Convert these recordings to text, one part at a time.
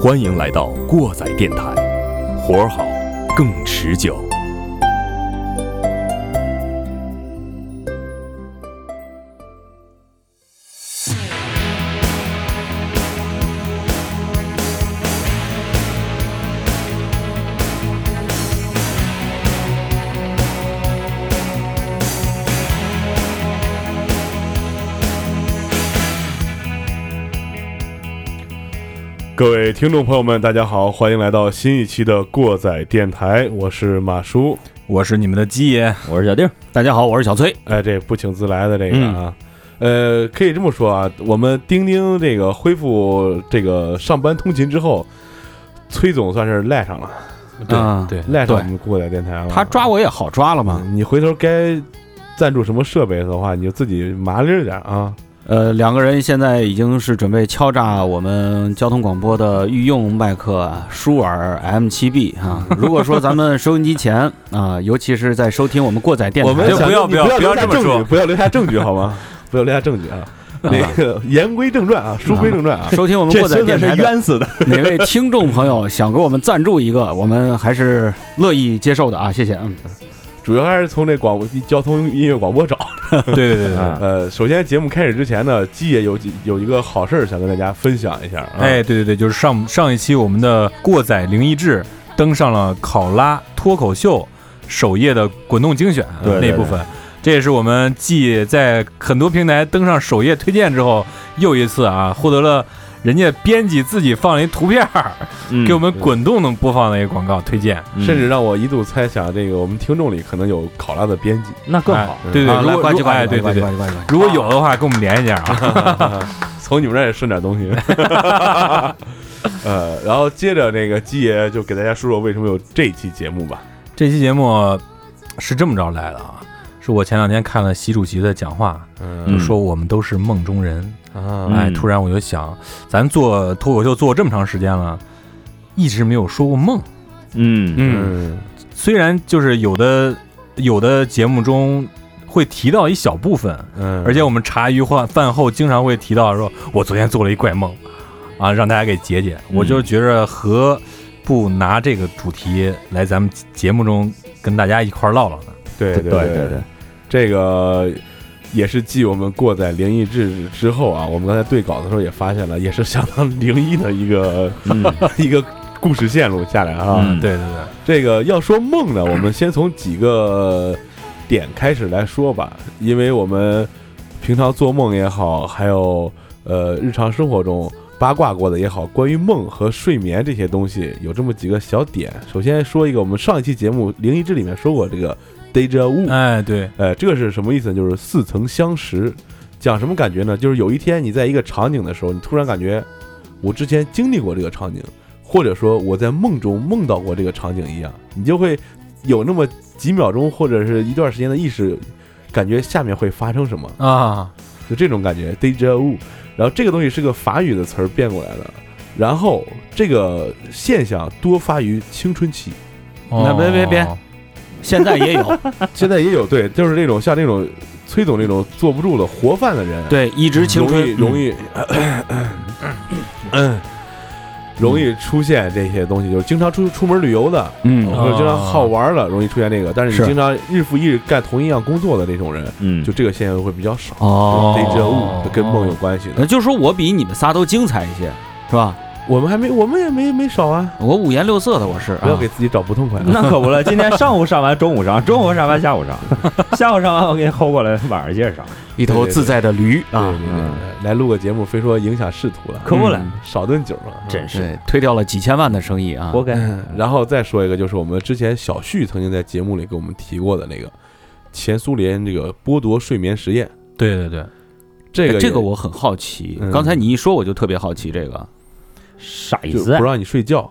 欢迎来到过载电台，活儿好，更持久。位听众朋友们，大家好，欢迎来到新一期的过载电台，我是马叔。我是你们的鸡爷，我是小丁，大家好，我是小崔。哎，这不请自来的这个啊，呃，可以这么说啊，我们钉钉这个恢复这个上班通勤之后，崔总算是赖上了，对对赖上我们过载电台了。他抓我也好抓了嘛。嗯你回头该赞助什么设备的话，你就自己麻利儿点啊。呃，两个人现在已经是准备敲诈我们交通广播的御用麦克舒尔 M7B 啊。如果说咱们收音机前啊，尤其是在收听我们过载电台，我们哎不要不要不不要留下证据这么说不要留下证据好吗？不要留下证据 啊。那个言归正传啊，书归正传啊。收听我们过载电台是冤死的。哪位听众朋友想给我们赞助一个，我们还是乐意接受的啊，谢谢。嗯，主要还是从这广播交通音乐广播找。对对对对，呃，首先节目开始之前呢，鸡爷有几有一个好事儿想跟大家分享一下啊。哎，对对对，就是上上一期我们的过载灵异志登上了考拉脱口秀首页的滚动精选那部分，这也是我们继在很多平台登上首页推荐之后，又一次啊获得了人家编辑自己放了一图片儿，嗯给我们滚动的播放的一个广告推荐。甚至让我一度猜想，这个我们听众里可能有考拉的编辑。那更好。哎对对，对。如果有的话，跟我们联系一下啊。从你们这儿也顺点东西。呃，然后接着那个鸡爷就给大家说说为什么有这期节目吧。这期节目是这么着来的啊，是我前两天看了习主席的讲话，嗯就说我们都是梦中人。啊，哎，嗯突然我就想，咱做脱口秀做这么长时间了，一直没有说过梦。嗯。嗯。虽然就是有的有的节目中会提到一小部分，嗯，而且我们茶余饭饭后经常会提到说，我昨天做了一怪梦，啊，让大家给解解。我就觉着何不拿这个主题来咱们节目中跟大家一块儿唠唠呢？对对。对对对，这个也是继我们过载灵异志之后啊，我们刚才对稿的时候也发现了，也是相当灵异的一个嗯 一个故事线路下来啊。嗯对对对。这个要说梦呢，我们先从几个点开始来说吧，因为我们平常做梦也好，还有呃日常生活中八卦过的也好，关于梦和睡眠这些东西，有这么几个小点。首先说一个，我们上一期节目《灵异志》里面说过这个 deja vu，哎，对，哎，这个是什么意思呢？就是似曾相识。讲什么感觉呢？就是有一天你在一个场景的时候，你突然感觉我之前经历过这个场景，或者说我在梦中梦到过这个场景一样，你就会有那么几秒钟或者是一段时间的意识，感觉下面会发生什么，啊，就这种感觉 deja vu。然后这个东西是个法语的词儿变过来的，然后这个现象多发于青春期，那别别别哦现在也有，现在也有对，就是那种像那种崔总那种坐不住的活泛的人，对，一直青容易春容易，嗯，容易出现这些东西，就是经常出出门旅游的，嗯或者经常好玩的，容易出现这个。但是是你经常日复一日干同一样工作的那种人，嗯就这个现象会比较少。哦这这物跟梦有关系的。那就是说我比你们仨都精彩一些，是吧？我们还没，我们也没没少啊，我五颜六色的，我是啊。不要给自己找不痛快。那可不了，今天上午上完，中午上，中午上完，下午上，下午上完我给你薅过来，晚上接着上，一头自在的驴啊，来录个节目，非说影响仕途了，可不了，嗯。少顿酒了，真是，推掉了几千万的生意啊。活该。嗯然后再说一个，就是我们之前小旭曾经在节目里给我们提过的那个前苏联这个剥夺睡眠实验，对对对，这个这个我很好奇嗯，刚才你一说我就特别好奇这个。啥意思不？让你睡觉，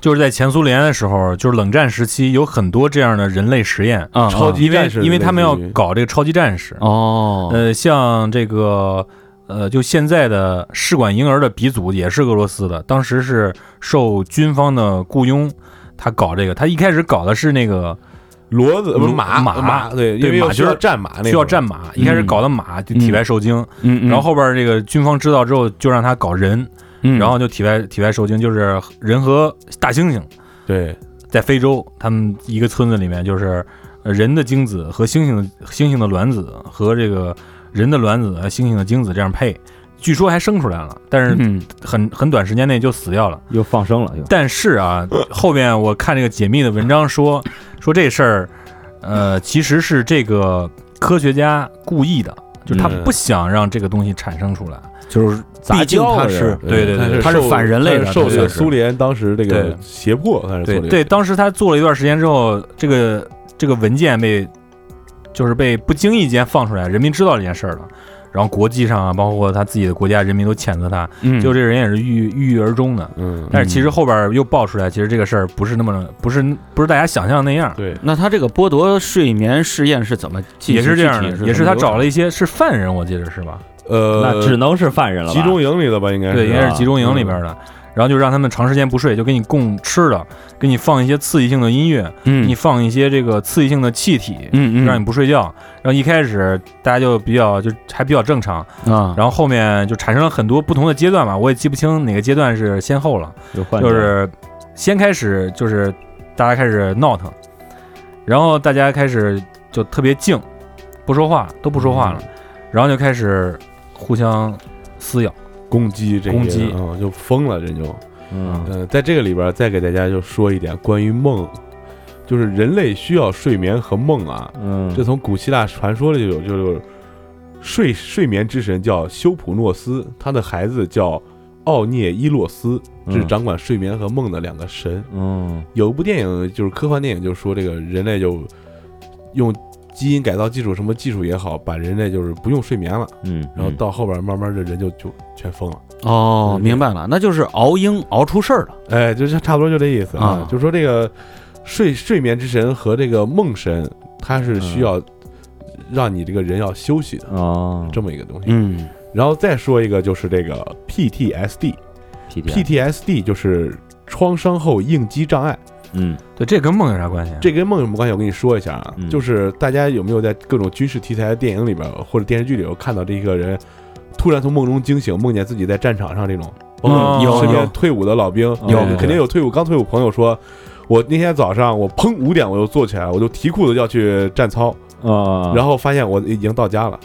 就是在前苏联的时候，就是冷战时期，有很多这样的人类实验，啊，超级战士因为他们要搞这个超级战士。哦，呃，像这个呃，就现在的试管婴儿的鼻祖也是俄罗斯的，当时是受军方的雇佣，他搞这个，他一开始搞的是那个骡子不是马马马对，因对马为需要战马需要战马，一开始搞的马就体外受精，嗯，然后后边这个军方知道之后就让他搞人，嗯然后就体外体外受精，就是人和大猩猩对。在非洲，他们一个村子里面就是呃人的精子和猩猩的猩猩的卵子和这个人的卵子和猩猩的精子这样配，据说还生出来了，但是嗯。很很短时间内就死掉了。又放生了，又。但是啊，后面我看这个解密的文章说说这事儿，呃，其实是这个科学家故意的，就是他嗯。不想让这个东西产生出来。就是杂毕竟他是对对对他是反人类的受苏联当时这个对胁迫，他是对对，当时他做了一段时间之后，这个这个文件被就是被不经意间放出来，人民知道这件事儿了。然后国际上啊，包括他自己的国家人民都谴责他，嗯就这人也是郁郁郁而终的。嗯，但是其实后边又爆出来，其实这个事儿不是那么不是不是大家想象的那样。对那他这个剥夺睡眠试验是怎么？也是这样的，也是他找了了一些是犯人，我记得是吧？呃，那只能是犯人了吧，集中营里的吧，应该是。对，应该是集中营里边的。然后就让他们长时间不睡，就给你供吃的，给你放一些刺激性的音乐，给嗯你放一些这个刺激性的气体，嗯嗯。让你不睡觉。然后一开始大家就比较就还比较正常，啊，然后后面就产生了很多不同的阶段吧，我也记不清哪个阶段是先后了。就是先开始就是大家开始闹腾，然后大家开始就特别静，不说话，都不说话了，嗯。然后就开始互相撕咬。攻击这些攻击嗯，就疯了，这就嗯呃，在这个里边再给大家就说一点关于梦，就是人类需要睡眠和梦啊，嗯，这从古希腊传说里就有，就是睡睡眠之神叫修普诺斯，他的孩子叫奥涅伊洛斯，这是嗯掌管睡眠和梦的两个神。嗯有一部电影就是科幻电影，就说这个人类就用基因改造技术，什么技术也好，把人类就是不用睡眠了，嗯，然后到后边慢慢的人就就全疯了。哦，明白了，那就是熬鹰熬出事儿了。哎，就是差不多就这意思啊啊，就是说这个睡睡眠之神和这个梦神，它是需要让你这个人要休息的哦这么一个东西。嗯然后再说一个，就是这个 PTSD，PTSD 就是创伤后应激障碍。嗯对，这跟梦有啥关系啊？这跟梦有什么关系？我跟你说一下啊，嗯就是大家有没有在各种军事题材的电影里边或者电视剧里头看到这个人突然从梦中惊醒，梦见自己在战场上这种，嗯有身边有退伍的老兵，有肯定有退伍刚退伍朋友说，我那天早上我砰五点我就坐起来，我就提裤子要去站操，啊，然后发现我已经到家了，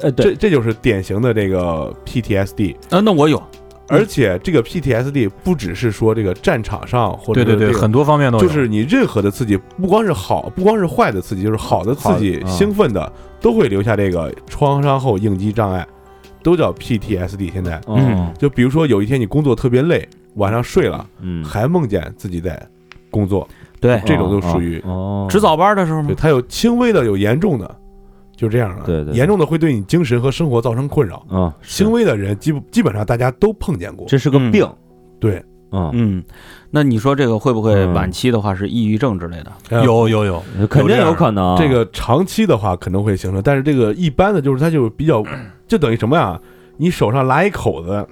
呃对，这这就是典型的这个 PTSD。啊，那我有，而且这个 PTSD 不只是说这个战场上或者对对对，很多方面都有。就是你任何的刺激，不光是好，不光是坏的刺激，就是好的刺激、兴奋的，都会留下这个创伤后应激障碍，都叫 PTSD。现在嗯就比如说有一天你工作特别累，晚上睡了，嗯，还梦见自己在工作，对，这种都属于哦，值早班的时候吗？对它有轻微的，有严重的，就这样了。对对对。严重的会对你精神和生活造成困扰。啊，轻微的人基基本上大家都碰见过。这是个嗯。病，对，嗯，嗯，那你说这个会不会嗯。晚期的话是抑郁症之类的？呃有有有，肯定有可能，这个长期的话可能会形成，但是这个一般的就是它就比较，就等于什么呀？你手上拉一口子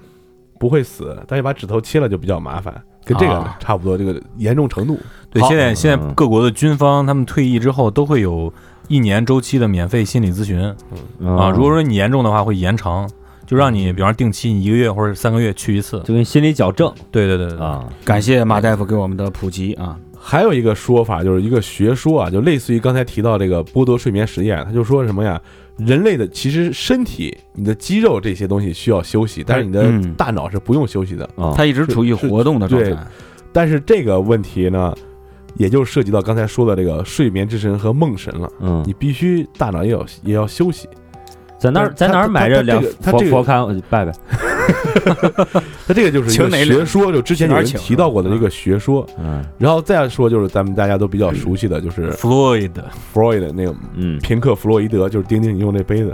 不会死，但是把指头切了就比较麻烦，跟这个啊。差不多，这个严重程度。对，现在现在嗯。各国的军方他们退役之后都会有一年周期的免费心理咨询啊。如果说你严重的话，会延长，就让你比方说定期你一个月或者三个月去一次。就跟心理矫正对对对对对，啊，感谢马大夫给我们的普及啊。还有一个说法，就是一个学说啊，就类似于刚才提到这个剥夺睡眠实验，他就说什么呀？人类的其实身体、你的肌肉这些东西需要休息，但是你的嗯大脑是不用休息的。啊，他一直处于活动的状态。但是这个问题呢，也就涉及到刚才说的这个睡眠之神和梦神了。嗯。你，必须大脑也要也要休息。在哪儿在哪儿买这两佛他这个佛龛我拜拜，他这个就是一个学说，就之前有人提到过的一个学说。嗯。然后再说就是咱们大家都比较熟悉的，就是弗洛伊德，弗洛伊德那个嗯，平克·弗洛伊德，就是丁丁你用那杯子。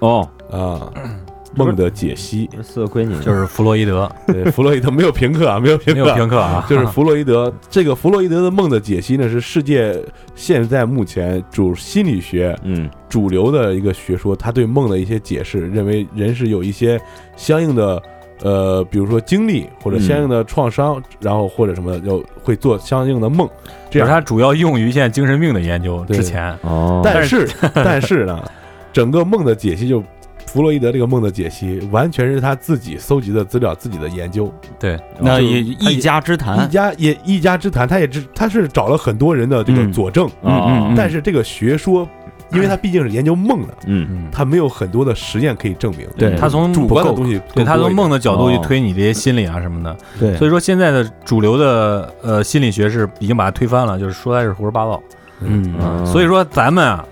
哦，啊。梦的解析。四个闺女。就是弗洛伊德，对，弗洛伊德没有平克啊，没有平克没有平克啊，就是弗洛伊德。这个弗洛伊德的梦的解析呢，是世界现在目前主心理学嗯。主流的一个学说，他对梦的一些解释，认为人是有一些相应的。呃，比如说经历或者相应的创伤，然后或者什么的，就会做相应的梦，这样。就是它主要用于现在精神病的研究对之前，哦，但是 但是呢，整个梦的解析就弗洛伊德这个梦的解析，完全是他自己搜集的资料，自己的研究，对，那也一家之谈。一，家也一家之谈，他也知他是找了很多人的这个嗯。佐证，嗯嗯嗯。但是这个学说，因为他毕竟是研究梦的，嗯。嗯，他没有很多的实验可以证明，对他从主观的东西对他从梦的的角度去哦。推你这些心理啊什么的，对，所以说现在的主流的呃心理学是已经把它推翻了，就是说他是胡说八道。嗯，嗯所以说咱们啊，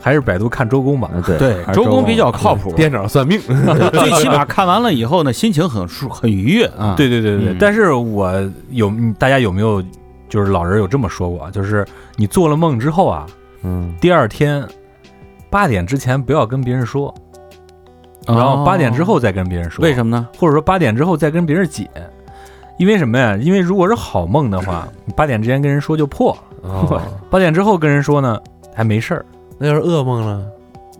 还是百度看周公吧。啊对对，周公比较靠谱，店长算命，最起码看完了以后呢，心情很舒很愉悦啊。对对对对对，嗯但是我有大家有没有就是老人有这么说过啊，就是你做了梦之后啊，嗯第二天八点之前不要跟别人说，哦，然后八点之后再跟别人说。为什么呢？或者说八点之后再跟别人解，因为什么呀？因为如果是好梦的话，你八点之前跟人说就破了，哦八点之后跟人说呢还没事儿。那要是噩梦了，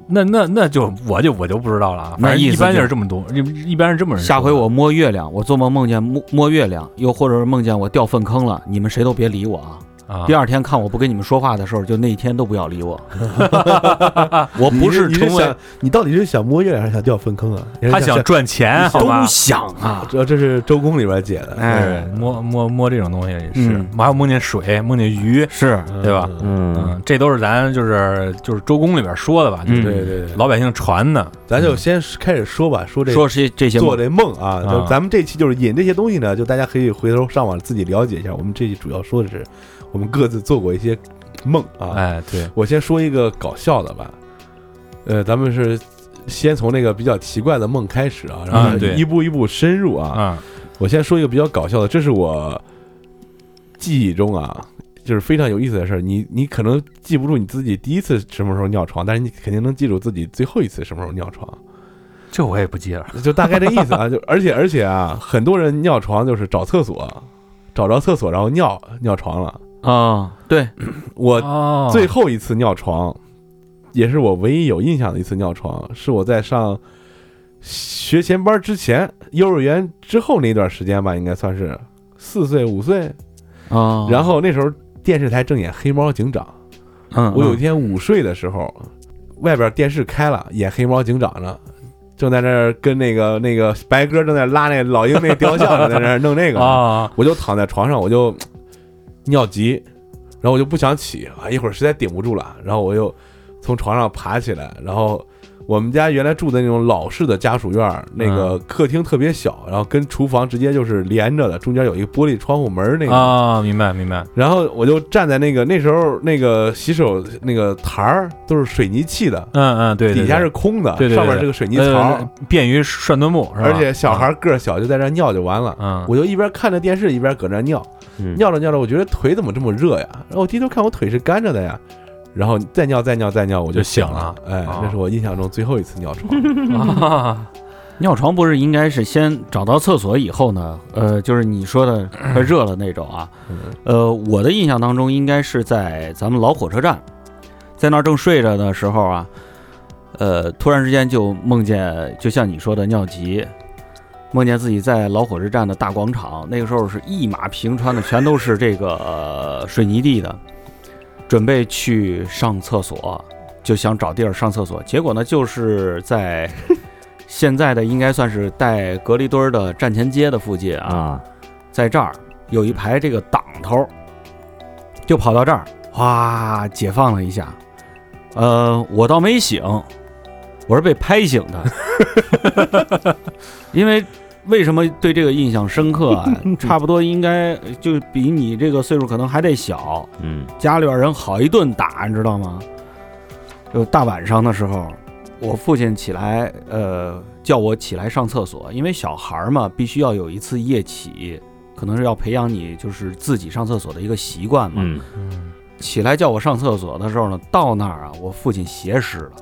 那那那就我就我就不知道了啊，反正一般就就是这么多，一一般是这么。下回我摸月亮，我做梦梦见摸摸月亮，又或者是梦见我掉粪坑了，你们谁都别理我啊！啊。第，二天看我不跟你们说话的时候，就那一天都不要理我。我不是你是成为想你到底是想摸月亮还是想掉粪坑啊？他想赚钱，好吧？都？想啊，这这是周公里边解的，哎对，摸摸摸这种东西也是。嗯，还有梦见水、梦见鱼，是对吧？嗯。嗯嗯，这都是咱就是就是周公里边说的吧，就是嗯对对对，老百姓传的。咱就先开始说吧，说这说这这些做这梦啊，啊。就咱们这期就是引这些东西呢，就大家可以回头上网自己了解一下。我们这期主要说的是我们各自做过一些梦啊。哎，对，我先说一个搞笑的吧，呃，咱们是先从那个比较奇怪的梦开始啊，然后啊对一步一步深入啊。啊，我先说一个比较搞笑的，这是我记忆中啊，就是非常有意思的事儿。你你可能记不住你自己第一次什么时候尿床，但是你肯定能记住自己最后一次什么时候尿床。这我也不记了。就大概这意思啊，就而且而且啊，很多人尿床就是找厕所，找着厕所然后尿尿床了。啊，对，我哦。最后一次尿床，也是我唯一有印象的一次尿床，是我在上学前班之前，幼儿园之后那段时间吧，应该算是四岁五岁。啊，然后那时候电视台正演《黑猫警长》，嗯，我有一天午睡的时候，外边电视开了，演《黑猫警长》呢。正在那儿跟那个那个白鸽正在拉那老鹰那雕像，在那儿弄那个。啊，我就躺在床上，我就尿急，然后我就不想起啊，一会儿实在顶不住了，然后我又从床上爬起来，然后我们家原来住的那种老式的家属院儿，那个客厅特别小，然后跟厨房直接就是连着的，中间有一个玻璃窗户门儿那个，啊，明白明白。然后我就站在那个那时候那个洗手那个台儿都是水泥砌的，嗯嗯，对，对底下是空的，对对对上面是个水泥呃槽，便于涮墩布，而且小孩儿个儿小，就在那儿尿就完了。嗯，我就一边看着电视一边搁那儿尿，嗯。尿着尿着，我觉得腿怎么这么热呀？然后我低头看我腿是干着的呀，然后再尿再尿再尿，我就醒醒了哎，啊那是我印象中最后一次尿床。啊，尿床不是应该是先找到厕所以后呢？呃，就是你说的快热了那种啊。嗯呃，我的印象当中应该是在咱们老火车站，在那儿正睡着的时候啊，呃，突然之间就梦见，就像你说的尿急，梦见自己在老火车站的大广场，那个时候是一马平川的，全都是这个、呃水泥地的，准备去上厕所，就想找地儿上厕所，结果呢，就是在现在的应该算是带隔离墩儿的站前街的附近啊，啊，在这儿有一排这个挡头，就跑到这儿，哗，解放了一下。呃，我倒没醒，我是被拍醒的。因为为什么对这个印象深刻啊？差不多应该就比你这个岁数可能还得小，嗯家里边人好一顿打，你知道吗？就大晚上的时候，我父亲起来，呃，叫我起来上厕所，因为小孩儿嘛，必须要有一次夜起，可能是要培养你就是自己上厕所的一个习惯嘛。嗯，嗯起来叫我上厕所的时候呢，到那儿啊，我父亲鞋湿了，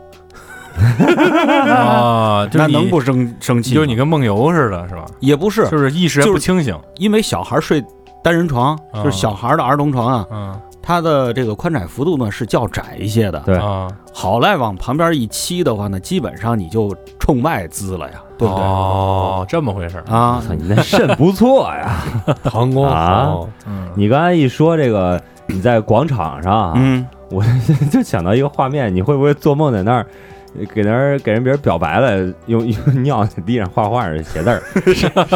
啊，就是你那能不生生气吗？就是你跟梦游似的，是吧？也不是，就是意识还就是不清醒。因为小孩睡单人床，啊就是小孩的儿童床啊，嗯它的这个宽窄幅度呢是较窄一些的。对啊，好赖往旁边一沏的话呢，基本上你就冲外滋了呀，对不对？哦，这么回事儿。啊，操，你那肾不错呀！膀胱啊好，嗯，你刚才一说这个，你在广场上啊，嗯，我 就想到一个画面，你会不会做梦在那儿给那儿给人别人表白了，用 用尿在地上画画写字儿，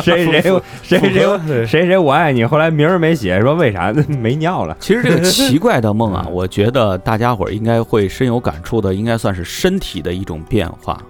谁 谁谁谁谁谁谁我爱你，后来名儿没写，说为啥 没尿了？其实这个奇怪的梦啊，我觉得大家伙儿应该会深有感触的，应该算是身体的一种变化。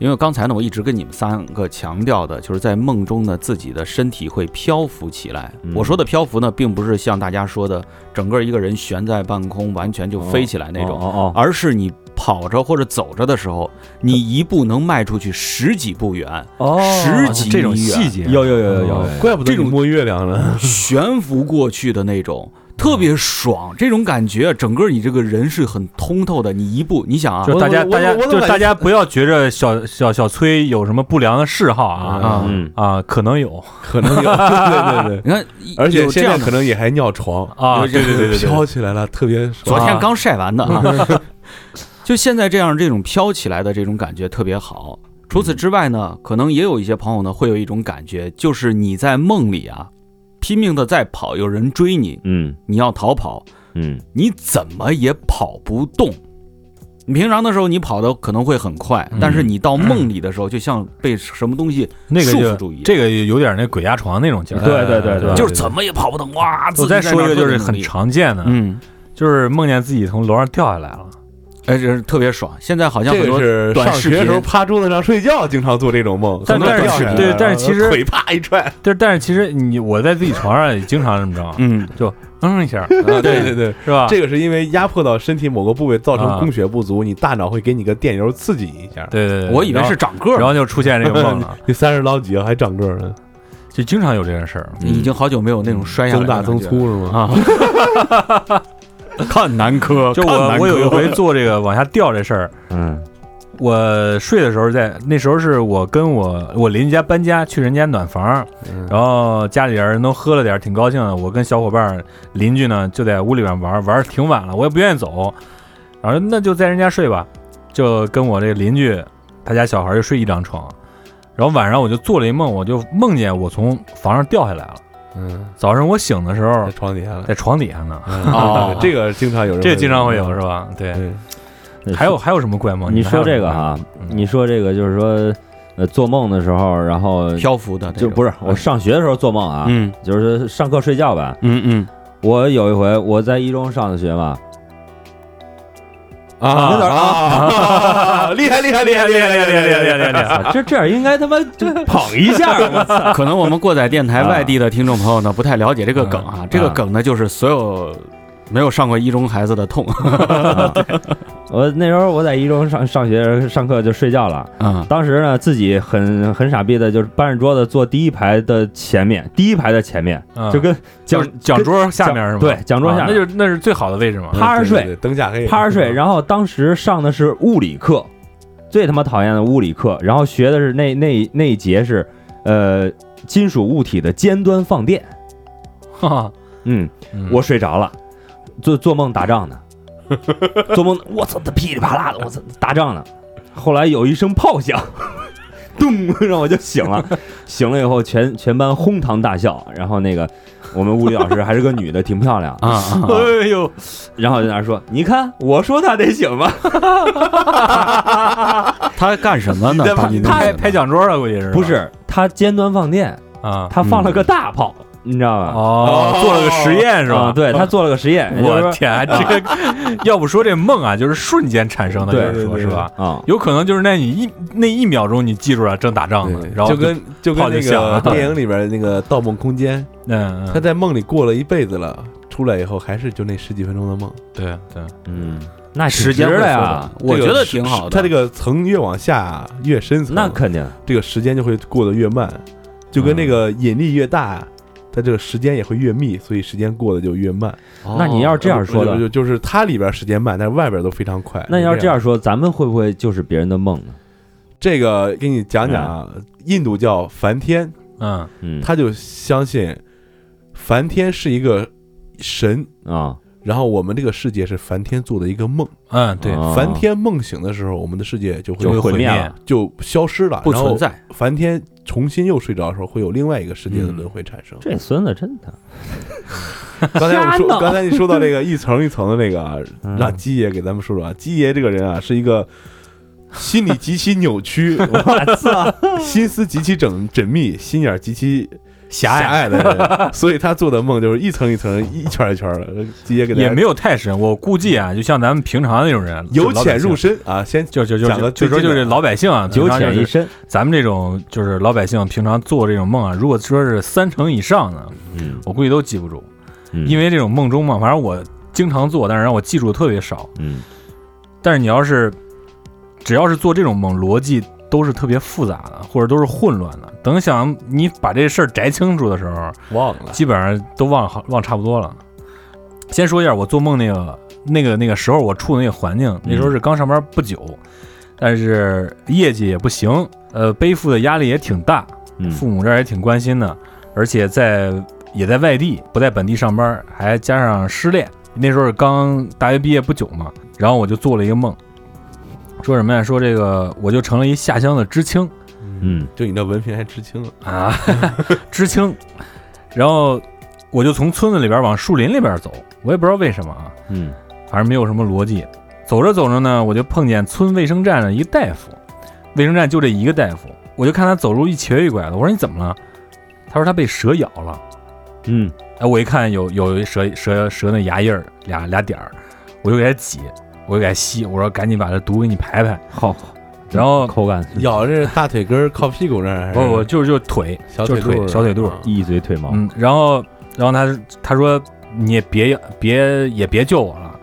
因为刚才呢，我一直跟你们三个强调的，就是在梦中呢，自己的身体会漂浮起来。嗯我说的漂浮呢，并不是像大家说的整个一个人悬在半空，完全就飞起来那种，哦哦而是你跑着或者走着的时候，你一步能迈出去十几步远，哦十几这种细节有有有有有，怪不得这种你摸月亮呢。悬浮过去的那种，特别爽。这种感觉，整个你这个人是很通透的。你一步，你想啊就，大家大家就大家不要觉着小小小崔有什么不良的嗜好啊啊嗯，啊，可能有可能有，对对对对，你看，而且现在有这样可能也还尿床，啊，对对对对对，飘起来了，特别爽。昨天刚晒完的啊。就现在这样这种飘起来的这种感觉特别好。除此之外呢，可能也有一些朋友呢会有一种感觉，就是你在梦里啊，拼命的在跑，有人追你，嗯你要逃跑，嗯你怎么也跑不动。你平常的时候你跑的可能会很快，嗯但是你到梦里的时候，就像被什么东西那个束缚住一样。这个有点那鬼压床那种劲儿。对对对对就是怎么也跑不动，哇！自我再说一个就是很常见的，嗯，就是梦见自己从楼上掉下来了。哎，这是特别爽。现在好像这个很多是上短视频学的时候趴桌子上睡觉，经常做这种梦。但很多人但是对但是其实 腿啪一踹，但但是其实你我在自己床上也经常这么着，嗯，就嗯一下，啊对对对，是吧？这个是因为压迫到身体某个部位，造成啊供血不足，你大脑会给你个电流刺激一下。对对对，我以为是长个儿，然后就出现这个梦了，你三十老几了还长个儿呢，就经常有这件事儿。已经好久没有那种摔下来增大增粗是吗？啊。看男科，就我我有一回做这个往下掉这事儿，嗯。我睡的时候在那时候是我跟我我邻居家搬家去人家暖房，嗯。然后家里人都喝了点，挺高兴的。我跟小伙伴儿邻居呢就在屋里边玩儿，玩儿挺晚了，我也不愿意走，然后那就在人家睡吧，就跟我这个邻居他家小孩儿就睡一张床，然后晚上我就做了一梦，我就梦见我从房上掉下来了。嗯，早上我醒的时候在床底下了。在床底下呢，哦。这个经常有人，这个经常会有是？吧？对，还有还有什么怪梦？你说这个哈嗯，你说这个就是说，呃，做梦的时候，然后漂浮的，就不是我上学的时候做梦啊，嗯。就是上课睡觉吧。嗯嗯。我有一回我在一中上的学嘛，啊有点啊，厉害厉害厉害厉害厉害厉害厉害厉害！害啊 这这样应该他妈就捧一下，我操！可能我们过载电台啊外地的听众朋友呢不太了解这个梗啊，这个梗呢就是所有没有上过一中孩子的痛 我那时候我在一中上上学上课就睡觉了，啊当时呢自己很很傻逼的，就是搬着桌子坐第一排的前面，第一排的前面，嗯就跟讲就讲桌下面是吗？对讲桌下啊那就那是最好的位置嘛。趴着睡灯下黑，趴着睡，然后当时上的是物理课，最他妈讨厌的物理课，然后学的是那那那一节是呃金属物体的尖端放电，哈哈，嗯，嗯我睡着了，做做梦打仗呢，做梦我操，他噼里啪啦的，我操打仗呢，后来有一声炮响。咚，让我就醒了，醒了以后全全班哄堂大笑，然后那个我们物理老师还是个女的，挺漂亮，啊啊！哎呦，然后就在那说，你看我说他得醒吧，他干什么呢？你在把你弄拍拍讲桌了，估计是不是他尖端放电，啊？他放了个大炮，你知道吧？哦，做了个实验是吧？啊？对他做了个实验，我天，这个 要不说这梦啊，就是瞬间产生的，对就是说是吧？啊，有可能就是那你一那一秒钟你记住了正打仗呢对，然后就跟就跟那个电影里边那个《盗梦空间》，嗯，嗯。他在梦里过了一辈子了，出来以后还是就那十几分钟的梦，对对，嗯，那时间会缩挺值的呀，我觉得挺好的。他这个层越往下越深层，那肯定，这个时间就会过得越慢，就跟那个引力越大，它它这个时间也会越密，所以时间过得就越慢。那你要是这样说的，就就就是它里边时间慢，但是外边都非常快。那要是，这样说，咱们会不会就是别人的梦呢？这个给你讲讲啊，印度叫梵天，嗯嗯，他就相信梵天是一个神，啊，然后我们这个世界是梵天做的一个梦。嗯，对，啊梵天梦醒的时候，我们的世界就会就会毁毁灭灭了。就消失了，不存在。梵天重新又睡着的时候，会有另外一个世界的轮回产生。这孙子真的，刚才我们说，闹刚才你说到这个一层一层的那个啊，嗯让鸡爷给咱们说说啊。鸡爷这个人啊，是一个心理极其扭曲，我操，心思极其缜缜密，心眼儿极其狭隘。狭隘的人，所以他做的梦就是一层一层、一圈一圈的。直接给大家也没有太深，我估计啊，就像咱们平常那种人，由浅入深，啊，先就就就讲个就就说就是老百姓啊，九平常就是浅入深，咱们这种就是老百姓平常做这种梦啊，如果说是三成以上的，嗯，我估计都记不住，嗯。因为这种梦中梦，反正我经常做，但是让我记住的特别少。嗯。但是你要是只要是做这种梦，逻辑都是特别复杂的，或者都是混乱的。等想你把这事儿摘清楚的时候，忘了。基本上都忘好忘差不多了。先说一下我做梦那个那个那个时候我处的那个环境，那时候是刚上班不久，但是业绩也不行，呃，背负的压力也挺大，嗯，父母这儿也挺关心的，而且在也在外地，不在本地上班，还加上失恋。那时候是刚大学毕业不久嘛，然后我就做了一个梦，说什么呀？说这个我就成了一下乡的知青。嗯。就你那文凭还知青了，啊，知青，然后我就从村子里边往树林里边走，我也不知道为什么啊，嗯。反正没有什么逻辑。走着走着呢，我就碰见村卫生站的一个大夫，卫生站就这一个大夫，我就看他走路一瘸一拐的，我说你怎么了？他说他被蛇咬了。嗯。哎，我一看有有一蛇蛇蛇那牙印儿俩俩点儿，我就给他挤，我就给它吸，我说赶紧把这毒给你排排。好，然后口感咬这大腿根儿靠屁股那儿还是，不不就是就是腿，就是腿小腿肚儿小腿肚儿，一嘴腿毛，嗯，然后然后他他说你也别别也别救我了，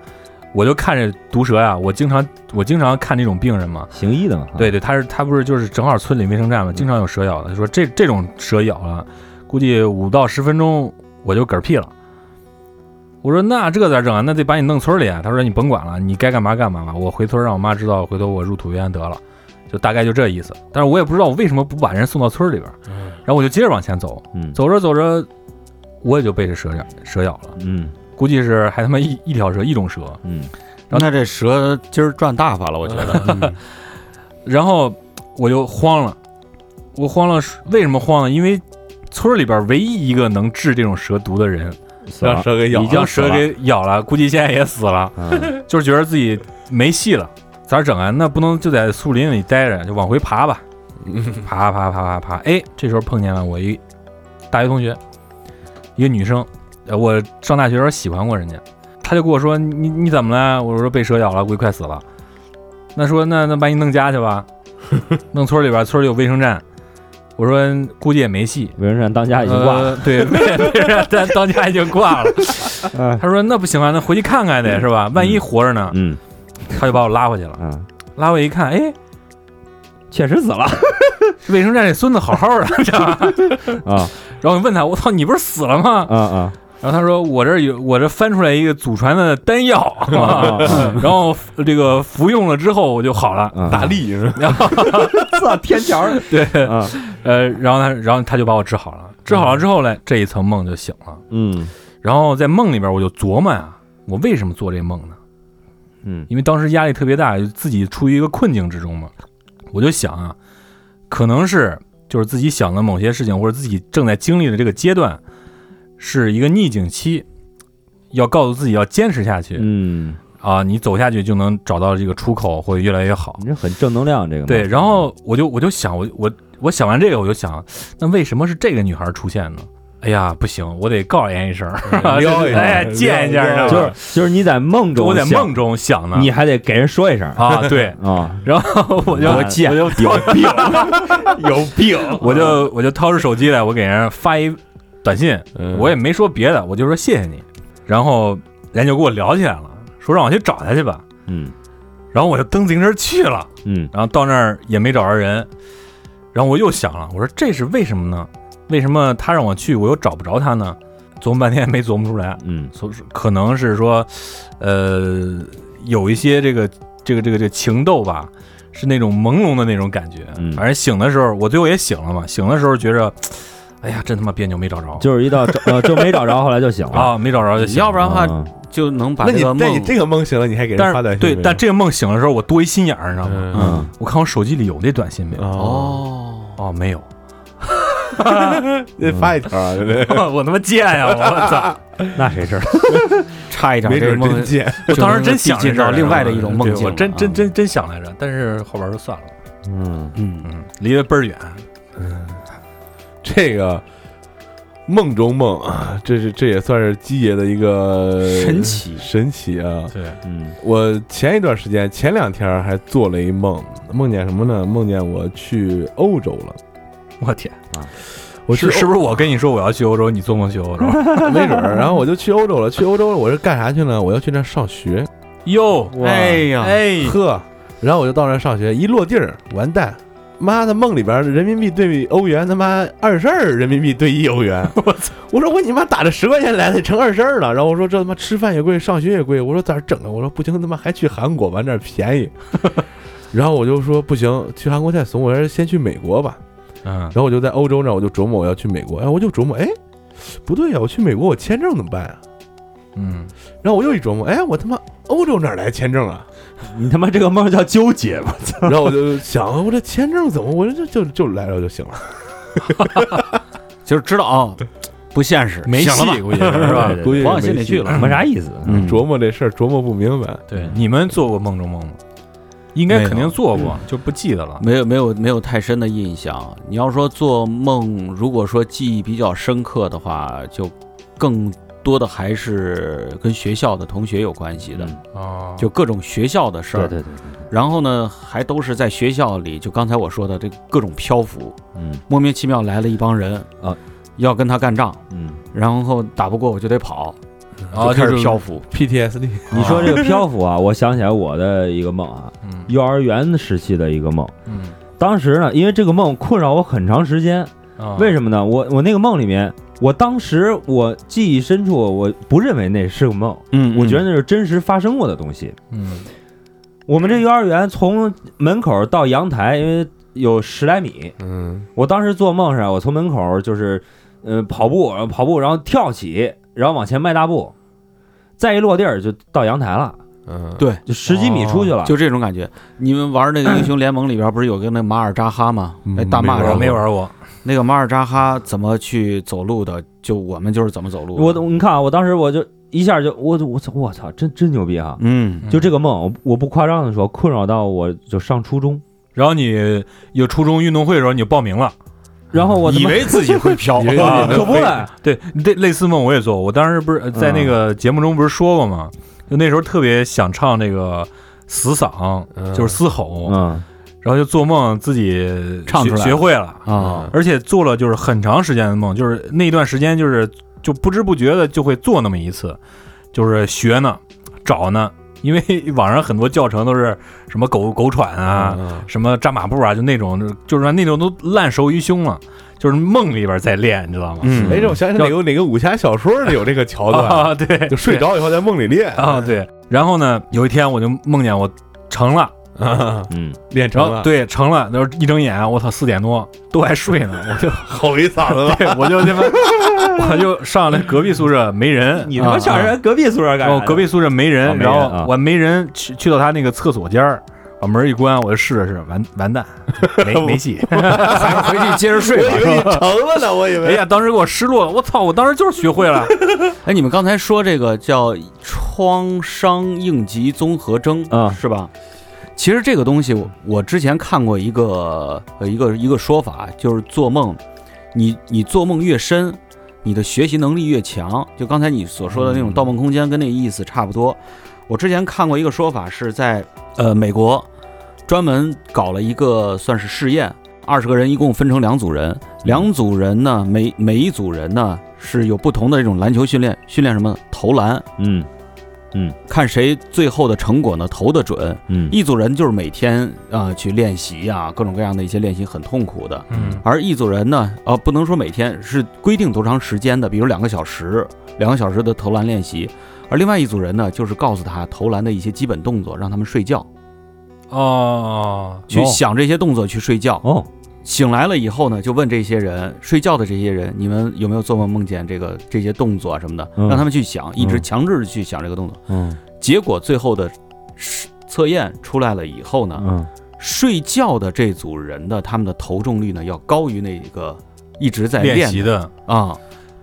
我就看着毒蛇呀，我经常我经常看这种病人嘛，行医的嘛，对对，他是他不是就是正好村里卫生站嘛，经常有蛇咬的，他说这这种蛇咬了，估计五到十分钟我就嗝屁了。我说那这咋整啊？那得把你弄村里啊。他说你甭管了，你该干嘛干嘛吧。我回村让我妈知道，回头我入土为安得了，就大概就这意思。但是我也不知道我为什么不把人送到村里边，然后我就接着往前走，嗯走着走着，我也就被这蛇咬蛇咬了，嗯估计是还他妈一一条蛇一种蛇。嗯然后那这蛇今儿赚大发了，我觉得。然后我就慌了，我慌了，为什么慌呢？因为村里边唯一一个能治这种蛇毒的人，死了让蛇给咬了，已经蛇给 咬了，估计现在也死了，嗯 就是觉得自己没戏了，咋整啊？那不能就在树林里待着，就往回爬吧，爬爬爬爬爬，哎，这时候碰见了我一大学同学，一个女生，呃我上大学时候喜欢过人家，她就跟我说你你怎么了？我说被蛇咬了，估计快死了。那说那那把你弄家去吧，弄村里边，村里有卫生站。我说估计也没戏，卫生站当家已经挂了，呃、对，卫卫生站当家已经挂了。嗯他说那不行啊，那回去看看得是吧？万一活着呢？嗯他就把我拉回去了。嗯，拉回去一看，哎，确实死了 卫生站这孙子好好的，知道吧？啊然后我问他，我操，你不是死了吗？啊啊然后他说我这儿有，我这翻出来一个祖传的丹药，啊！然后这个服用了之后我就好了。啊大力是吧？然 后操天桥儿 对，啊呃，然后他，然后他就把我治好了。治好了之后呢，这一层梦就醒了。嗯然后在梦里边，我就琢磨呀，我为什么做这梦呢？嗯因为当时压力特别大，自己处于一个困境之中嘛。我就想啊，可能是就是自己想的某些事情，或者自己正在经历的这个阶段，是一个逆境期，要告诉自己要坚持下去、嗯，啊，你走下去就能找到这个出口，会越来越好。你这很正能量，这个对，然后我就我就想，我我我想完这个，我就想，那为什么是这个女孩出现呢？哎呀，不行，我得告诉人一声，撩一下哎，见一下，就是就是你在梦中，我在梦，中想呢，你还得给人说一声。啊，对，啊，然后我就我就有病，有病，我就我就掏出手机来，我给人发一短信，嗯。我也没说别的，我就说谢谢你，然后人就跟我聊起来了，说让我去找他去吧，嗯。然后我就蹬自行车去了，嗯。然后到那儿也没找着人，然后我又想了，我说这是为什么呢？为什么他让我去，我又找不着他呢？琢磨半天没琢磨出来，嗯。所以可能是说，呃，有一些这个这个这个这个情窦吧，是那种朦胧的那种感觉。嗯。反正醒的时候，我最后也醒了嘛。醒的时候觉着，哎呀，真他妈别扭，没找着。就是一到呃 就没找着，后来就醒了。啊，没找着就醒。要不然的话嗯就能把那你个梦那你这个梦醒了，你还给人但是对发短信对？，但这个梦醒的时候，我多一心眼儿，你知道吗？嗯嗯，我看我手机里有那短信没有？哦，哦，哦，没有。得 发一条啊，对不对？我他妈贱呀！我操！那谁知道？差一点没这个梦准真贱。我当时真想进这事儿到另外的一种梦对境我真真真真想来着，但是后边就算了。嗯嗯，嗯，离得倍儿远。这个梦中梦啊，这是这也算是基爷的一个神奇神奇啊！对，嗯我前一段时间前两天还做了一梦，梦见什么呢？梦见我去欧洲了。我天啊，我是是不是我跟你说我要去欧洲，你做梦去欧洲？没准儿，然后我就去欧洲了。去欧洲了，我是干啥去呢？我要去那儿上学。哟，哎呀，哎，呵，然后我就到那儿上学，一落地儿，完蛋。妈的，梦里边人民币对欧元他妈二十二人民币兑一欧元，我操！我说我你妈打着十块钱来的成二十二了，然后我说这他妈吃饭也贵，上学也贵，我说咋整啊？我说不行，他妈还去韩国吧，那儿便宜。然后我就说不行，去韩国太怂，我还是先去美国吧。嗯然后我就在欧洲那儿，我就琢磨我要去美国，哎，我就琢磨，哎，不对呀、我去美国我签证怎么办啊？嗯，然后我又一琢磨，哎，我他妈欧洲哪儿来签证啊？你他妈这个梦叫纠结吧？然后我就想，我这签证怎么，我这就就来了就行了。就是知道啊，不现实，没戏，估计是是吧？估计 往心里去了没啥意思。嗯琢磨这事儿琢磨不明白。对，你们做过梦中梦吗？应该肯定做过，就不记得了。没有没有没有太深的印象。你要说做梦，如果说记忆比较深刻的话，就更多的还是跟学校的同学有关系的，哦，就各种学校的事儿。对对对，然后呢，还都是在学校里，就刚才我说的这各种漂浮，嗯。莫名其妙来了一帮人啊，要跟他干仗，嗯，然后打不过我就得跑，啊就是始漂浮。PTSD，你说这个漂浮啊，我想起来我的一个梦啊，嗯。幼儿园时期的一个梦。嗯，当时呢，因为这个梦困扰我很长时间，啊为什么呢？我我那个梦里面，我当时我记忆深处，我不认为那是个梦，嗯我觉得那是真实发生过的东西。嗯我们这幼儿园从门口到阳台，因为有十来米，嗯，我当时做梦是，我从门口就是，呃，跑步，然后跑步，然后跳起，然后往前迈大步，再一落地儿就到阳台了，嗯，对，就十几米出去了。就这种感觉。你们玩那个英雄联盟里边不是有个那马尔扎哈吗？嗯那大没玩我蚂蚱，没玩过。那个马尔扎哈怎么去走路的？就我们就是怎么走路的。我你看啊，我当时我就一下就我我操我操，真真牛逼啊！嗯，就这个梦，我我不夸张的说，困扰到我就上初中，然后你有初中运动会的时候你就报名了，然后我以为自己会飘 可不嘞，对，类类似梦我也做。我当时不是在那个节目中不是说过吗？就那时候特别想唱那个死嗓，嗯就是嘶吼，嗯然后就做梦自己学唱出来学会了，啊，而且做了就是很长时间的梦，就是那一段时间就是就不知不觉的就会做那么一次，就是学呢，找呢，因为网上很多教程都是什么狗狗喘啊，嗯什么扎马步啊，就那种就是那种都烂熟于胸了，就是梦里边在练，你知道吗？嗯哎，这我想起哪个哪个武侠小说里有这个桥段，啊，对，就睡着以后在梦里练啊，对。然后呢，有一天我就梦见我成了，啊，嗯，练成了，，对成了，那时候一睁眼，我操，四点多都还睡呢，我就 吼一嗓子，对我就他妈 我就上来隔壁宿舍没人，你他妈上人隔壁宿舍干啥呀？然后隔壁宿舍没啊人，然啊后我没人去去到他那个厕所间儿，把门一关，我就试了试，完完蛋，没没戏。回去接着睡吧。我以为成了呢，我以为。哎呀，当时给我失落了，我操，我当时就是学会了。哎，你们刚才说这个叫创伤应急综合征啊是吧？其实这个东西我我之前看过一个呃一个一个说法，就是做梦，你你做梦越深，你的学习能力越强。就刚才你所说的那种《盗梦空间》跟那个意思差不多。我之前看过一个说法，是在呃美国专门搞了一个算是试验，二十个人一共分成两组人，两组人呢每每一组人呢是有不同的这种篮球训练，训练什么投篮，嗯嗯看谁最后的成果呢投的准。嗯一组人就是每天啊、去练习呀、各种各样的一些练习很痛苦的。嗯而一组人呢，呃，不能说每天是规定多长时间的，比如两个小时，两个小时的投篮练习。而另外一组人呢，就是告诉他投篮的一些基本动作，让他们睡觉，哦，去哦想这些动作去睡觉。哦，醒来了以后呢，就问这些人睡觉的这些人，你们有没有做梦梦见这个这些动作啊什么的，嗯。让他们去想，一直嗯。强制地去想这个动作。嗯。结果最后的试测验出来了以后呢，嗯。睡觉的这组人的他们的投中率呢要高于那个一直在练练习的。啊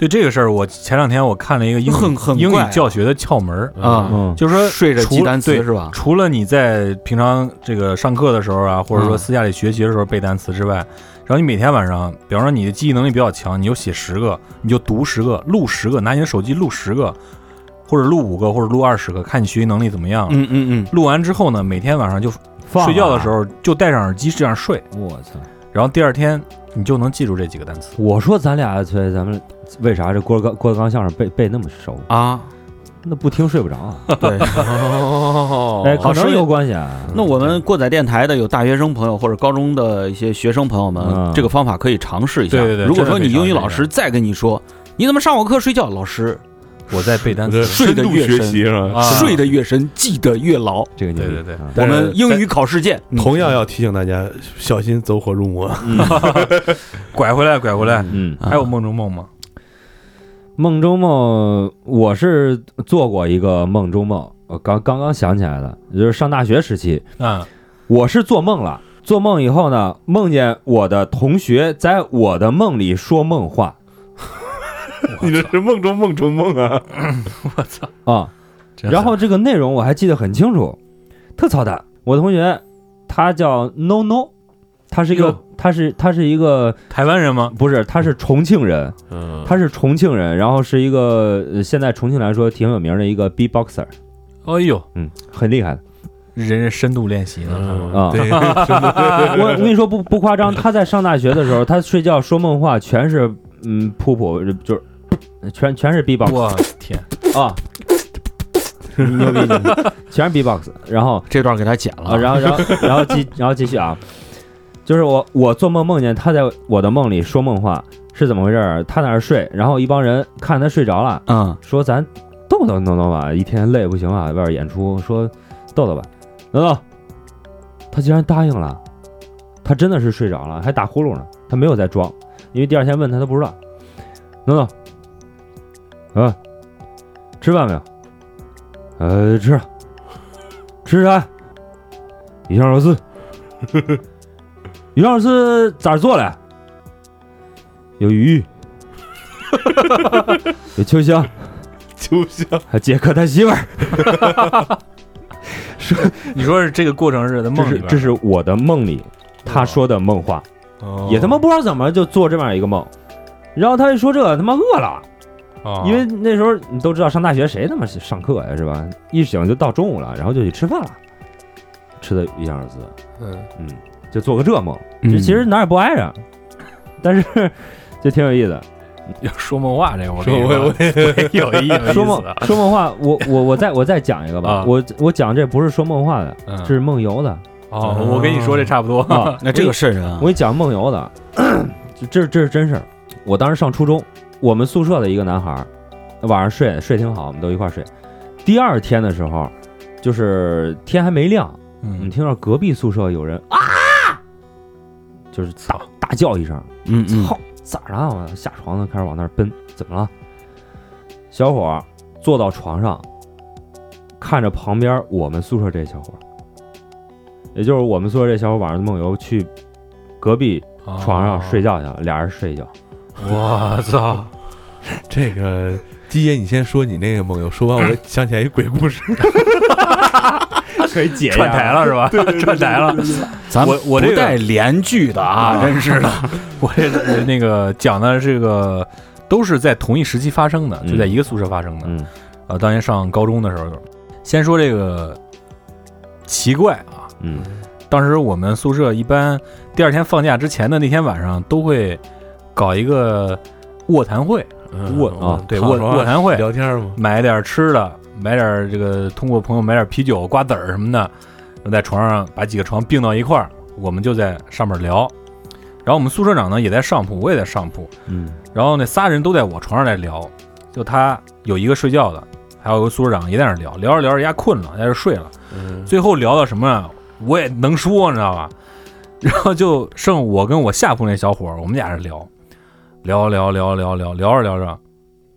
对这个事儿，我前两天我看了一个英语英语教学的窍门儿，啊，嗯就是说除睡着记单词对是吧？除了你在平常这个上课的时候啊，或者说嗯私下里学习的时候背单词之外，然后你每天晚上，比方说你的记忆能力比较强，你就写十个，你就读十个，录十个，拿你的手机录十个，或者录五个，或者录二十个，看你学习能力怎么样。嗯嗯嗯，录完之后呢，每天晚上就放睡觉的时啊，候就戴上耳机这样睡，我操！然后第二天你就能记住这几个单词。我说咱俩崔咱们为啥这郭德纲郭德纲相声背背那么熟？啊，那不听睡不着啊！对。哦哎，可能有关系啊。那我们过载电台的有大学生朋友或者高中的一些学生朋友们，嗯这个方法可以尝试一下。对对对如果说你英语老师再跟你说，你怎么上我课睡觉？老师我在背单这词，睡得越深睡得越深，记得越牢。这个牛逼对对对啊我们英语考试见。嗯同样要提醒大家小心走火入魔。拐回来，拐回来。嗯，啊还有梦中梦吗？梦中梦，我是做过一个梦中梦，我刚刚刚想起来的，就是上大学时期，啊，我是做梦了。做梦以后呢，梦见我的同学在我的梦里说梦话你这是梦中梦中梦啊！我操！啊，然后这个内容我还记得很清楚，特操蛋。我同学他叫 No No，他是一个他是他是一个台湾人吗？不是他是重庆人，嗯，他是重庆人，然后是一个呃现在重庆来说挺有名的一个 B-boxer，哎呦，嗯，很厉害的。人人深度练习呢。嗯啊对，我我跟你说不不夸张，他在上大学的时候，他睡觉说梦话全是嗯噗噗，就是全全是 B-box 我天，啊，牛逼牛逼，全是 B-box，然后这段给他剪啊，了。然后然后然后继然后继续啊，就是我我做梦梦见他在我的梦里说梦话是怎么回事儿？他在那儿睡，然后一帮人看他睡着了，嗯说咱逗逗弄弄吧，一天累不行啊，外边演出，说逗逗吧，弄弄，他竟然答应了，他真的是睡着了，还打呼噜呢，他没有在装，因为第二天问他他不知道，弄弄，啊，吃饭没有？呃，吃，吃啥？鱼香肉丝，鱼香肉丝咋做的？有鱼，有秋香。秋香还杰克他媳妇儿，你说是这个过程是在梦里这是我的梦里他说的梦话，哦也他妈不知道怎么就做这么样一个梦，然后他一说这他妈饿了，哦因为那时候你都知道上大学谁他妈上课呀是吧？一醒就到中午了，然后就去吃饭了，吃的鱼香肉丝，嗯嗯，就做个这梦，嗯这其实哪儿也不挨着，但是 就挺有意思。要说梦话这个，我我我有意思说梦。说梦话，我我我再我再讲一个吧啊，我我讲这不是说梦话的，嗯这是梦游的。哦，我跟你说这差不多。啊，那这个瘆人啊我给你讲梦游的，这这这是真事儿。我当时上初中，我们宿舍的一个男孩儿，晚上睡睡挺好，我们都一块儿睡。第二天的时候，就是天还没亮，我们嗯，听到隔壁宿舍有人啊，就是大大叫一声，嗯嗯操，咋了？我下床了，开始往那儿奔，怎么了？小伙儿坐到床上，看着旁边我们宿舍这小伙儿，也就是我们宿舍这小伙儿晚上梦游去隔壁床上睡觉去了，俩人睡一觉。我操！这个鸡爷，你先说你那个梦游，说完我想起来一鬼故事。可以解串台了是吧？串台了。咱我我这带连句的啊，真是的。我这那个讲的这个都是在同一时期发生的，嗯就在一个宿舍发生的。嗯啊，当年上高中的时候，先说这个奇怪啊，嗯当时我们宿舍一般第二天放假之前的那天晚上都会搞一个卧谈会，嗯卧啊对卧卧谈会聊天嘛，买点吃的，买点儿这个通过朋友买点啤酒、瓜子儿什么的，在床上把几个床并到一块儿，我们就在上面聊。然后我们宿舍长呢也在上铺，我也在上铺，嗯然后那仨人都在我床上来聊，就他有一个睡觉的，还有一个宿舍长也在那儿聊，聊着聊着人家困了，人家就睡了。嗯最后聊到什么啊？我也能说，你知道吧？然后就剩我跟我下铺那小伙儿，我们俩人聊，聊聊聊聊聊聊着聊着，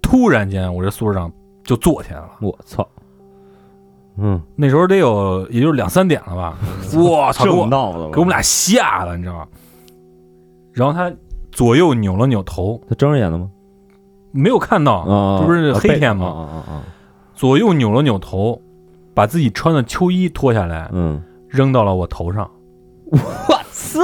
突然间我这宿舍长就坐起来了。我操，嗯，那时候得有也就是两三点了吧？我操，给我闹的给我们俩吓的，你知道吗？然后他左右扭了扭头，他睁着眼了吗？没有看到，啊，这不是啊黑天吗？啊啊啊啊，左右扭了扭头，把自己穿的秋衣脱下来，嗯，扔到了我头上。我操，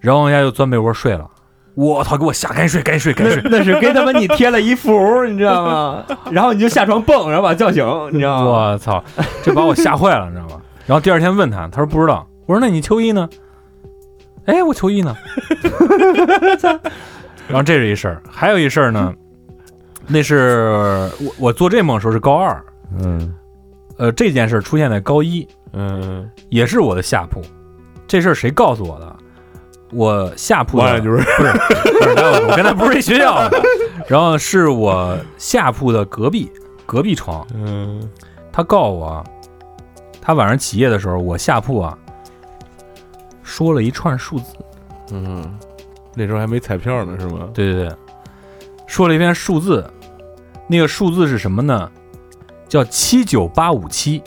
然后人家就钻被窝睡了。我操！给我吓，赶紧睡，赶紧睡，赶紧睡。那是给他妈你贴了一符，你知道吗？然后你就下床蹦，然后把他叫醒，你知道吗？我操！这把我吓坏了，你知道吗？然后第二天问他，他说不知道。我说那你秋衣呢？哎，我秋衣呢？然后这是一事儿，还有一事儿呢，那是我我做这梦的时候是高二，嗯呃，这件事儿出现在高一，嗯，也是我的下铺。这事儿谁告诉我的？我下铺的就是，不是，不是，我我跟他不是一学校的。然后是我下铺的隔壁隔壁床，嗯。他告诉我，他晚上起夜的时候，我下铺啊说了一串数字，嗯，那时候还没彩票呢，是吗？对对对，说了一遍数字，那个数字是什么呢？叫七九八五七，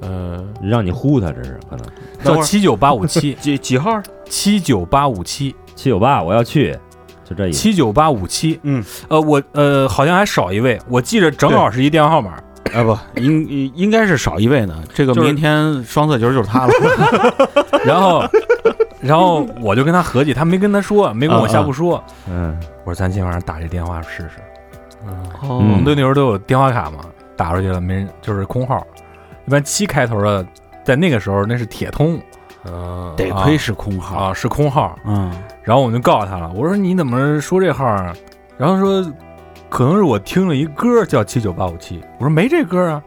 嗯，让你呼他，这是可能。叫七九八五七，几几号？七九八五七，七九八，我要去，就这意思。七九八五七。嗯，呃，我呃好像还少一位，我记着正好是一电话号码。啊不，应 应该是少一位呢。这个明天双色球就是他了。然后，然后我就跟他合计，他没跟他说，没跟我下铺说。嗯我说咱今晚上打这电话试试。哦我们队那时候都有电话卡嘛，打出去了没人，就是空号。一般七开头的，在那个时候那是铁通啊，得亏是空号。啊，是空号。嗯，然后我就告诉他了，我说你怎么说这号啊？然后说可能是我听了一歌叫七九八五七，我说没这歌啊。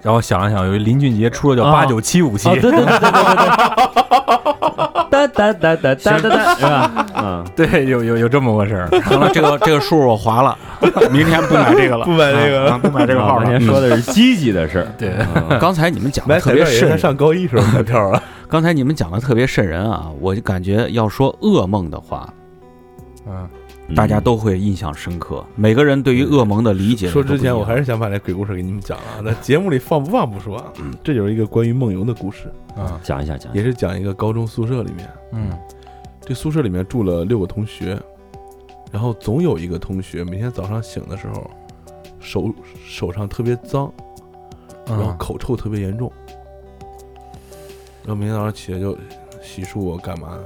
然后想了想，有一林俊杰出了叫啊八九七五七哦，，对对对对对对，哒哒哒哒哒哒哒，是吧？嗯，对，有有有这么回事儿。行了，这个这个数我划了，明天不买这个了，不买这个了啊不买这个号了。今天说的是积极的事儿，对，嗯刚才你们讲的买彩特别瘆人，票也是他上高一时候彩票啊。刚才你们讲的特别瘆人啊，我就感觉要说噩梦的话，嗯，大家都会印象深刻。每个人对于噩梦的理解说之前，我还是想把这鬼故事给你们讲啊。那节目里放不放不说，啊，这就是一个关于梦游的故事，啊，讲一下讲一下，也是讲一个高中宿舍里面，嗯，这宿舍里面住了六个同学，然后总有一个同学每天早上醒的时候，手手上特别脏，然后嗯口臭特别严重，然后每天早上起来就洗漱啊干嘛的，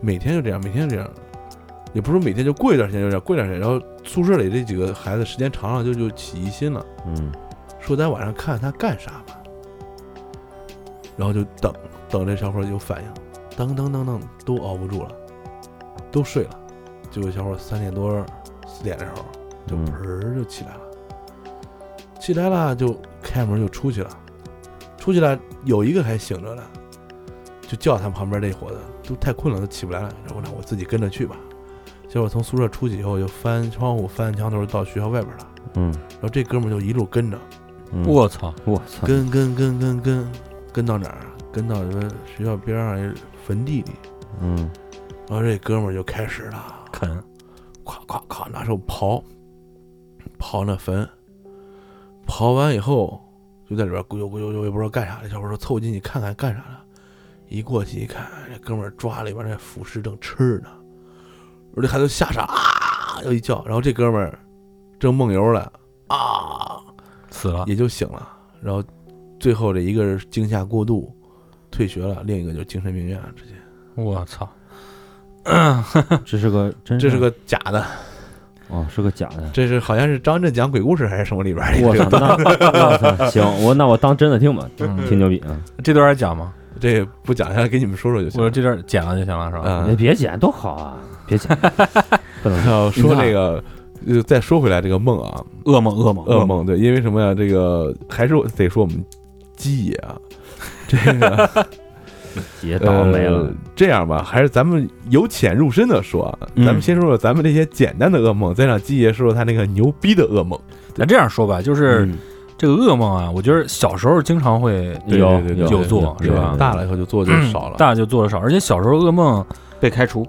每天就这样，每天就这样，也不是说每天就过一段时间就这样，过一段时间，然后宿舍里这几个孩子时间长了就就起疑心了，嗯说咱晚上看看他干啥吧，然后就等等这小伙有反应，等等等等都熬不住了，都睡了，结果小伙三点多四点的时候就儿就起来了，起来了就开门就出去了，出去了有一个还醒着呢，就叫他旁边那伙子都太困了，都起不来了，然后呢我自己跟着去吧。结果从宿舍出去以后，就翻窗户、翻墙头到学校外边了。嗯。然后这哥们儿就一路跟着，嗯，我操，我操，跟跟跟跟跟跟到哪儿？跟到什么学校边上一坟地里。嗯。然后这哥们儿就开始了，啃，咵咵咵拿手刨，刨那坟，刨完以后就在里边咕悠咕悠悠，也不知道干啥的。小伙说凑近去看看干啥的，一过去一看，这哥们儿抓里边那腐尸正吃呢，我这孩子吓傻啊，又一叫，然后这哥们儿正梦游了啊，死了。也就醒了。然后最后这一个是惊吓过度退学了，另一个就精神病院了，直接。我操，这是个 真这是个假的，哦，是个假的。这是好像是张震讲鬼故事还是什么里边？我操，那我操，行，我那我当真的听吧，嗯挺牛逼啊！这段还讲吗？这个不讲下来，给你们说说就行了。我说这段剪了就行了，是吧？你别，别剪，多好啊！别剪，不能要说这个呃，再说回来这个梦啊，噩梦，噩梦，噩。梦对，因为什么呀？这个还是得说我们鸡爷啊，这个也倒霉了呃。这样吧，还是咱们由浅入深的说啊，嗯咱们先说说咱们这些简单的噩梦，再让鸡爷说说他那个牛逼的噩梦。咱这样说吧，就是嗯这个噩梦啊，我觉得小时候经常会对有有做是吧大了以后就做就少了。大就做的少，而且小时候噩梦，被开除，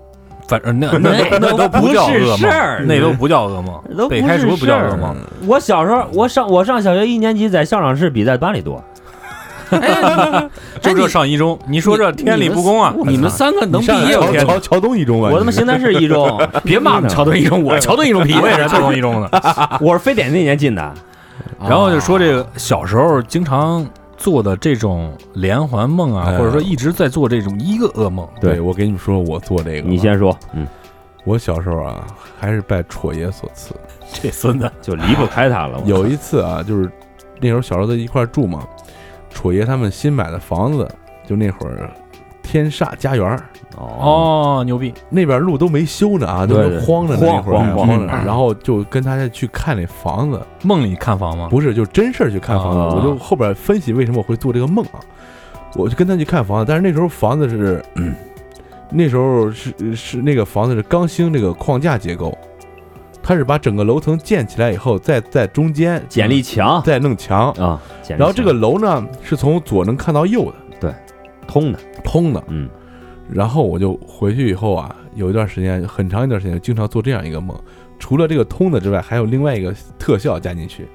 反正那 那那都不叫噩不是事儿梦，那都不叫噩梦，都被开除不叫噩梦。我小时候，我上我上小学一年级，在校长室比在班里多。就这上一中，你说这天理不公啊！你们三个能毕业桥桥桥东一中啊？我他妈你邢台市一中，别骂桥东一中，我桥东一中毕业，我也是桥东一中的。我是非典那年进的。然后就说这个小时候经常做的这种连环梦啊，哎或者说一直在做这种一个噩梦，对我跟你们说，我做这个，你先说，嗯，我小时候啊，还是拜戳爷所赐。这孙子就离不开他了。我有一次啊，就是那时候小时候在一块儿住嘛，戳爷他们新买的房子，就那会儿天煞家园儿。哦，哦，牛逼！那边路都没修呢啊，都是荒着呢，荒那会儿。荒荒荒。着呢。然后就跟大家去看那房子，梦里看房吗？不是就真事儿去看房子。啊我就后边分析为什么我会做这个梦啊，我就跟他去看房子，但是那时候房子是，那时候是是那个房子是刚兴这个框架结构，它是把整个楼层建起来以后，再在中间剪力墙。再弄墙，啊，然后这个楼呢是从左能看到右的，通的，通的。嗯，然后我就回去以后啊，有一段时间，很长一段时间，经常做这样一个梦。除了这个通的之外，还有另外一个特效加进去。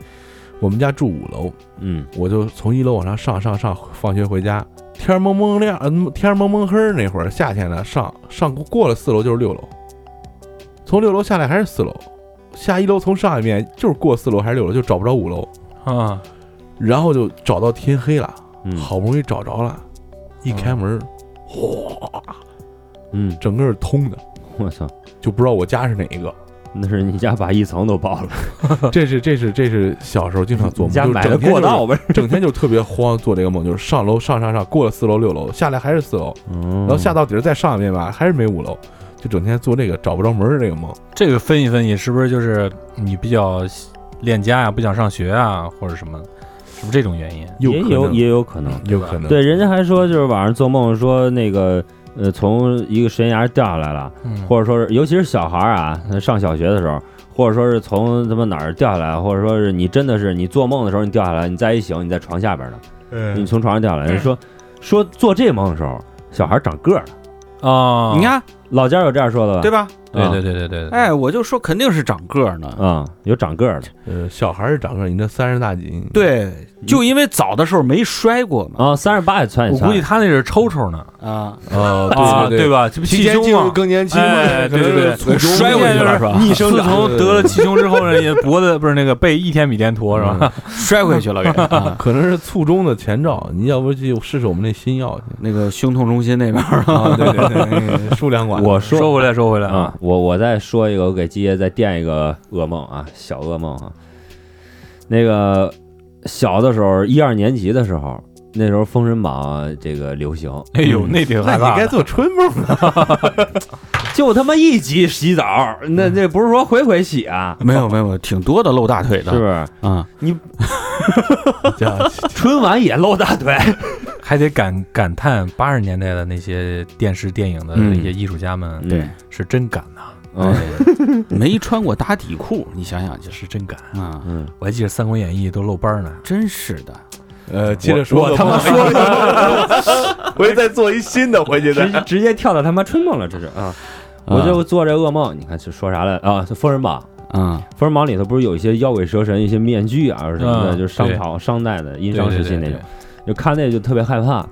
我们家住五楼，嗯，我就从一楼往上上上上，放学回家，天蒙蒙亮，嗯，天蒙蒙黑儿那会儿，夏天呢，上上过了四楼就是六楼，从六楼下来还是四楼，下一楼从上一遍就是过四楼还是六楼，就找不着五楼，啊，然后就找到天黑了，嗯。好不容易找着了，一开门，哗，嗯，整个是通的，我操，就不知道我家是哪一个。那是你家把一层都包了，这是这是这是小时候经常做梦，就是你家买的过道呗。整天就特别慌，做这个梦，就是上楼上上上，过了四楼六楼，下来还是四楼，然然后下到底儿再上一遍吧，还是没五楼，就整天做这个找不着门儿的这个梦。这个分析分析，是不是就是你比较恋家呀，不想上学啊，或者什么，是不是这种原因？也有可能有也有可能。有可能，对，人家还说就是晚上做梦说那个呃从一个悬崖掉下来了，嗯，或者说是尤其是小孩儿啊，上小学的时候，或者说是从他妈哪儿掉下来，或者说是你真的是你做梦的时候你掉下来，你再一醒你在床下边呢，你嗯，从床上掉下来，人说说做这梦的时候小孩长个儿了，啊，你，看老家有这样说的吧？对吧？对啊对对对对，哎，我就说肯定是长个儿呢。啊，有长个儿的呃，小孩是长个儿，你这三十大几，，对，就因为早的时候没摔过嘛。啊，三十八也窜一下，我估计他那是抽抽呢，啊，哦，啊，对对，吧？这不提气胸嘛，前进入更年期嘛，哎对对对摔过去了是吧逆生长。自从得了气胸之后呢，也脖子不是那个背一天比一天驼是吧？摔回去了 可能是卒中的前兆，你要不就试试我们那新药去那个胸痛中心那边儿 啊？对对对那个，输两管。我说说回来说回来啊啊，，我我再说一个，我给基爷再垫一个噩梦啊，小噩梦啊。那个小的时候，一二年级的时候，那时候《封神榜》这个流行，哎呦，那挺那你害怕你。该做春梦了，就他妈一集洗澡，那那不是说回回洗啊，没有没有，挺多的露大腿的，是不是？啊？你 春晚也露大腿，还得感感叹八十年代的那些电视电影的嗯。那些艺术家们对，是真敢呐，嗯没穿过打底裤，你想想就是是真敢。啊，嗯，我还记得《三国演义》都露班呢，真是的。呃，接着说，我他妈说了，回去再做一新的，回去直再。直接跳到他妈春梦了，这是啊。我就做这噩梦，你看是说啥了啊？《封神榜》，嗯《封神榜》里头不是有一些妖鬼蛇神、一些面具啊什么的，嗯就是商朝、商代的殷商时期那种。就看那就特别害怕。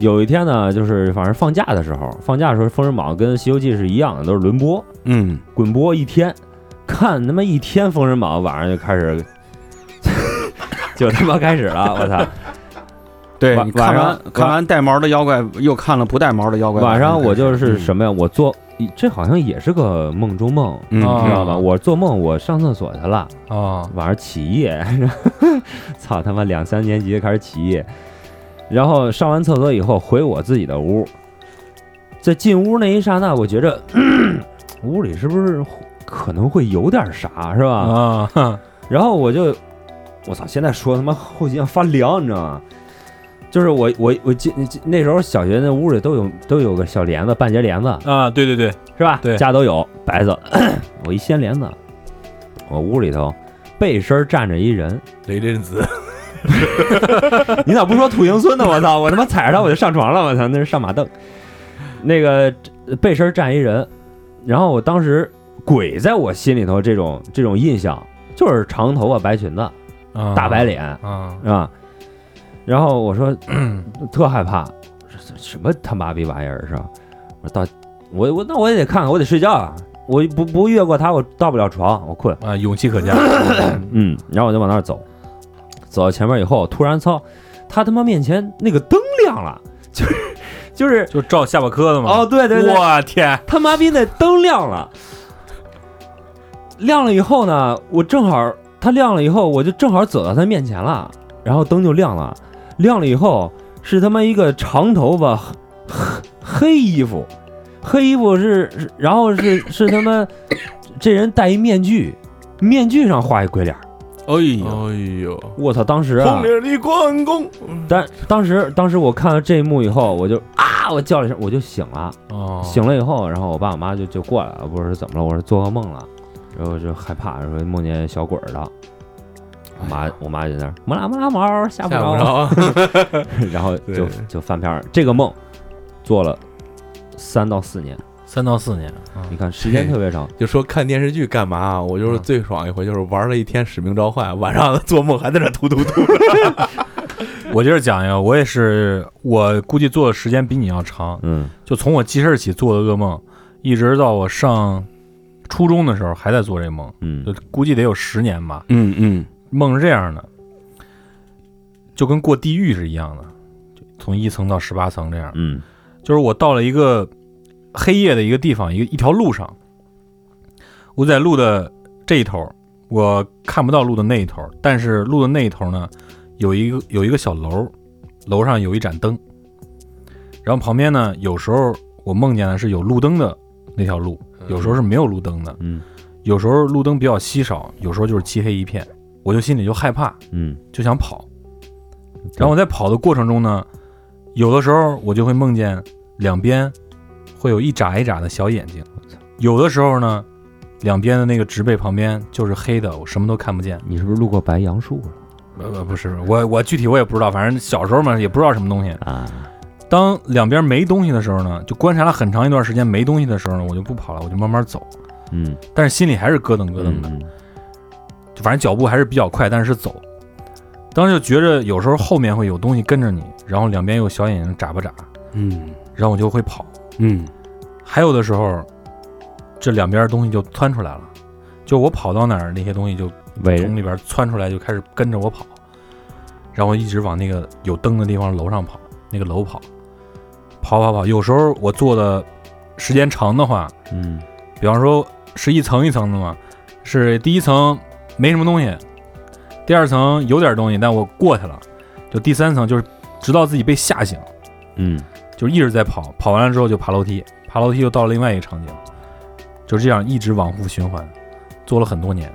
有一天呢，就是反正放假的时候，放假的时候，《封神榜》跟《西游记》是一样的，都是轮播，嗯，滚播一天，看他妈一天《封神榜》，晚上就开始，就他妈开始了，我操！对晚晚上看完看完带毛的妖怪，又看了不带毛的妖怪。晚上我就是嗯什么呀？我做这好像也是个梦中梦，嗯哦知道吧？我做梦我上厕所去了，啊，晚上起夜，操他妈两三年级就开始起夜，然后上完厕所以后回我自己的屋，在进屋那一刹那，我觉着 屋里是不是可能会有点啥，是吧？啊，哼然后我就，我操！现在说他妈后脊梁发凉，你知道吗？就是我我我记记那时候小学那屋里都有都有个小帘子，半截帘子啊，对对对，是吧？对家都有白色。我一掀帘子，我屋里头背身站着一人，雷震子，你咋不说土行孙呢？我操！我他妈踩着他我就上床了，我操！那是上马凳。那个背身站一人，然后我当时鬼在我心里头这种这种印象就是长头发白裙子啊大白脸啊，啊。然后我说 特害怕，这什么他妈逼玩意儿是吧？我说到我我那我也得看看，我得睡觉啊！我不不越过他，我到不了床，我困。啊，勇气可嘉。嗯，然后我就往那儿走，走到前面以后，突然操，他他妈面前那个灯亮了，就是就是就照下巴磕的嘛。哦，对对对，我天，他妈逼那灯亮了，亮了以后呢，我正好他亮了以后，我就正好走到他面前了，然后灯就亮了，亮了以后是他妈一个长头发黑黑衣服，黑衣服是，是然后是是他妈这人戴一面具，面具上画一鬼脸儿，哎呦，哎呦，我操！当时啊红，脸的关公，但当时当时我看到这一幕以后，我就啊，我叫了一声，我就醒了。哦，醒了以后，然后我爸我妈就就过来了，我说怎么了？我说做噩梦了，然后就害怕，说梦见小鬼儿了。我妈我妈就在那儿摸拉摸拉毛，吓不吓不着，然后就就翻篇儿。这个梦做了三到四年，三到四年。啊你看时间特别长。就说看电视剧干嘛？我就是最爽一回，就是玩了一天《使命召唤》，晚上做梦还在那突突突。我接着讲一个，我也是，我估计做的时间比你要长。嗯就从我记事儿起做的噩梦，一直到我上初中的时候还在做这梦，嗯就估计得有十年吧。嗯嗯，梦是这样的，就跟过地狱是一样的，就从一层到十八层这样。嗯就是我到了一个黑夜的一个地方，一个一条路上，我在路的这一头，我看不到路的那一头，但是路的那一头呢，有一个有一个小楼，楼上有一盏灯，然后旁边呢，有时候我梦见的是有路灯的那条路，有时候是没有路灯的，嗯。有时候路灯比较稀少，有时候就是漆黑一片，我就心里就害怕，嗯，就想跑。然后我在跑的过程中呢，有的时候我就会梦见两边会有一眨一眨的小眼睛，有的时候呢，两边的那个植被旁边就是黑的，我什么都看不见。你是不是路过白杨树了呃不不是，我我具体我也不知道，反正小时候嘛也不知道什么东西。啊？当两边没东西的时候呢，就观察了很长一段时间没东西的时候呢，我就不跑了，我就慢慢走，嗯，但是心里还是咯噔咯噔的。嗯就反正脚步还是比较快，但是是走。当时就觉着有时候后面会有东西跟着你，然后两边有小眼睛眨巴眨，嗯然后我就会跑。嗯。还有的时候，这两边东西就窜出来了，就我跑到哪儿，那些东西就围着。从里边窜出来，就开始跟着我跑，然后我一直往那个有灯的地方楼上跑，那个楼跑，跑跑跑。有时候我坐的时间长的话，嗯。比方说是一层一层的嘛，是第一层没什么东西，第二层有点东西，但我过去了，就第三层就是直到自己被吓醒，嗯就是一直在跑，跑完了之后就爬楼梯，爬楼梯又到了另外一个场景，就这样一直往复循环，做了很多年。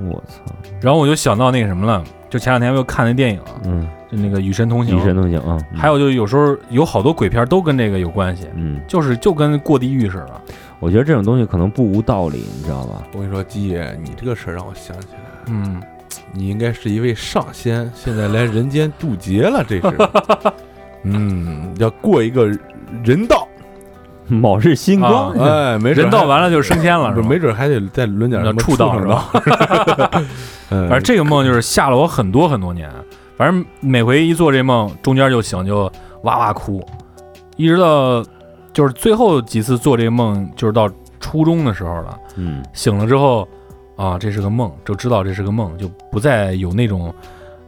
我操，然后我就想到那个什么了，就前两天我又看那电影啊，嗯，就那个《与神同行与神同行啊，嗯还有就是有时候有好多鬼片都跟这个有关系，嗯，就是就跟过地狱似的。我觉得这种东西可能不无道理，你知道吧？我跟你说，鸡爷，你这个事儿让我想起来，嗯，你应该是一位上仙，现在来人间渡劫了，这是。嗯，要过一个人道，卯日星光，啊哎，没准人道完了就升天了，不是，吧？没准还得再轮点那什么畜道是吧？嗯，反正这个梦就是吓了我很多很多年，反正每回一做这梦，中间就醒就哇哇哭，一直到就是最后几次做这个梦，就是到初中的时候了。嗯。醒了之后，啊，这是个梦，就知道这是个梦，就不再有那种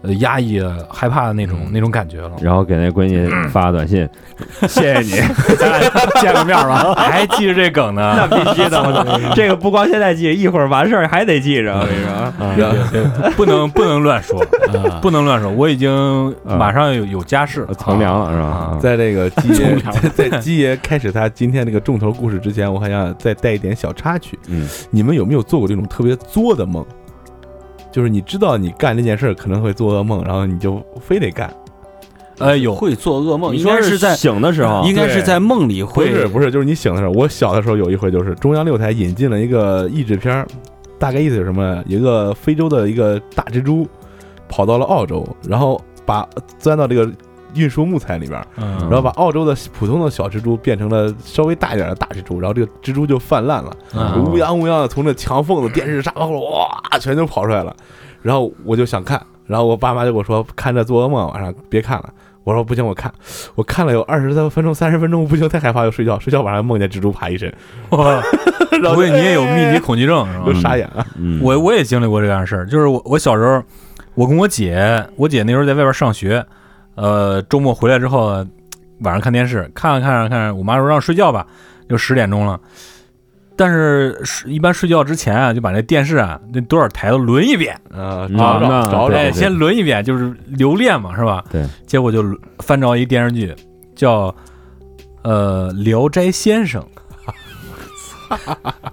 呃压抑的、害怕的那种那种感觉了。然后给那闺女发个短信，谢谢你，咱俩见个面吧。还记着这梗呢？那必须的，我操这个不光现在记，一会儿完事儿还得记着，我跟你说。不能不能乱说，啊不能乱说。我已经马上有有家室，从良了是吧啊？在这个基爷在在基爷开始他今天这个重头故事之前，我还想再带一点小插曲。嗯，你们有没有做过这种特别作的梦？就是你知道你干这件事儿可能会做噩梦，然后你就非得干。哎有会做噩梦，应你说该是在醒的时候，应该是在梦里会不是不是，就是你醒的时候。我小的时候有一回，就是中央六台引进了一个译制片儿，大概意思是什么？有一个非洲的一个大蜘蛛跑到了澳洲，然后把钻到这个运输木材里边然后把澳洲的普通的小蜘蛛变成了稍微大一点的大蜘蛛，然后这个蜘蛛就泛滥了，嗯乌泱乌泱的从这墙缝子、电视沙发后哇，全都跑出来了。然后我就想看，然后我爸妈就跟我说看这做噩梦，晚上别看了。我说不行，我看，我看了有二十三分钟、三十分钟，不行，太害怕，要睡觉。睡觉晚上梦见蜘蛛爬一身，哇不会你也有密集恐惧症是吧就？傻眼了。嗯，我我也经历过这样的事儿，就是我我小时候，我跟我姐，我姐那时候在外边上学，呃，周末回来之后，晚上看电视，看着看着看着，我妈说让睡觉吧，就十点钟了。但是是一般睡觉之前啊，就把那电视啊那多少台都轮一遍，啊，嗯找找那找先轮一遍，就是留恋嘛，是吧？对。结果就翻着一电视剧，叫呃《聊斋先生》，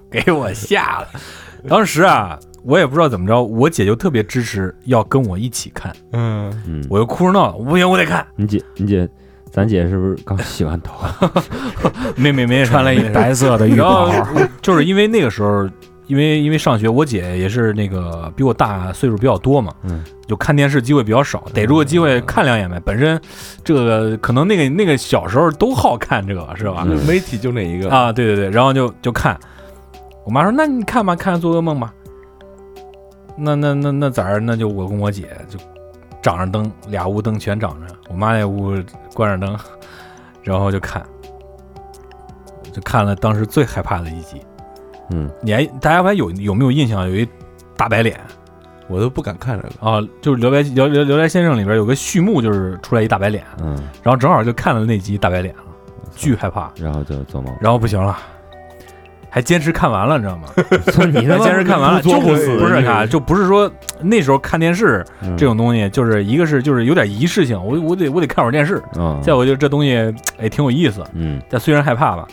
给我吓的。当时啊，我也不知道怎么着，我姐就特别支持要跟我一起看，嗯，嗯，我就哭着闹，不行，我得看。你姐你姐，咱姐是不是刚洗完头？没没没，穿了一白色的浴袍，就是因为那个时候，因为因为上学，我姐也是那个比我大岁数比较多嘛，嗯，就看电视机会比较少，逮住个机会看两眼呗。本身这个可能那个那个小时候都好看这个是吧？嗯媒体就那一个，啊，对对对，然后就就看，我妈说那你看吧，看做噩梦吧。那那那那咋儿？那就我跟我姐就长着灯，俩屋灯全长着，我妈那屋关着灯，然后就看，就看了当时最害怕的一集。嗯，你还大家还有有没有印象？有一大白脸我都不敢看这个。啊，就是《聊斋聊聊聊斋先生》里边有个序幕，就是出来一大白脸，嗯，然后正好就看了那集大白脸了，巨害怕，然后就做梦。然后不行了。还坚持看完了，你知道吗？你还坚持看完了，就不不作不死不是啊，就不是说那时候看电视嗯这种东西，就是一个是就是有点仪式性，我我得我得看会儿电视，嗯，再我就这东西哎挺有意思，嗯但虽然害怕吧，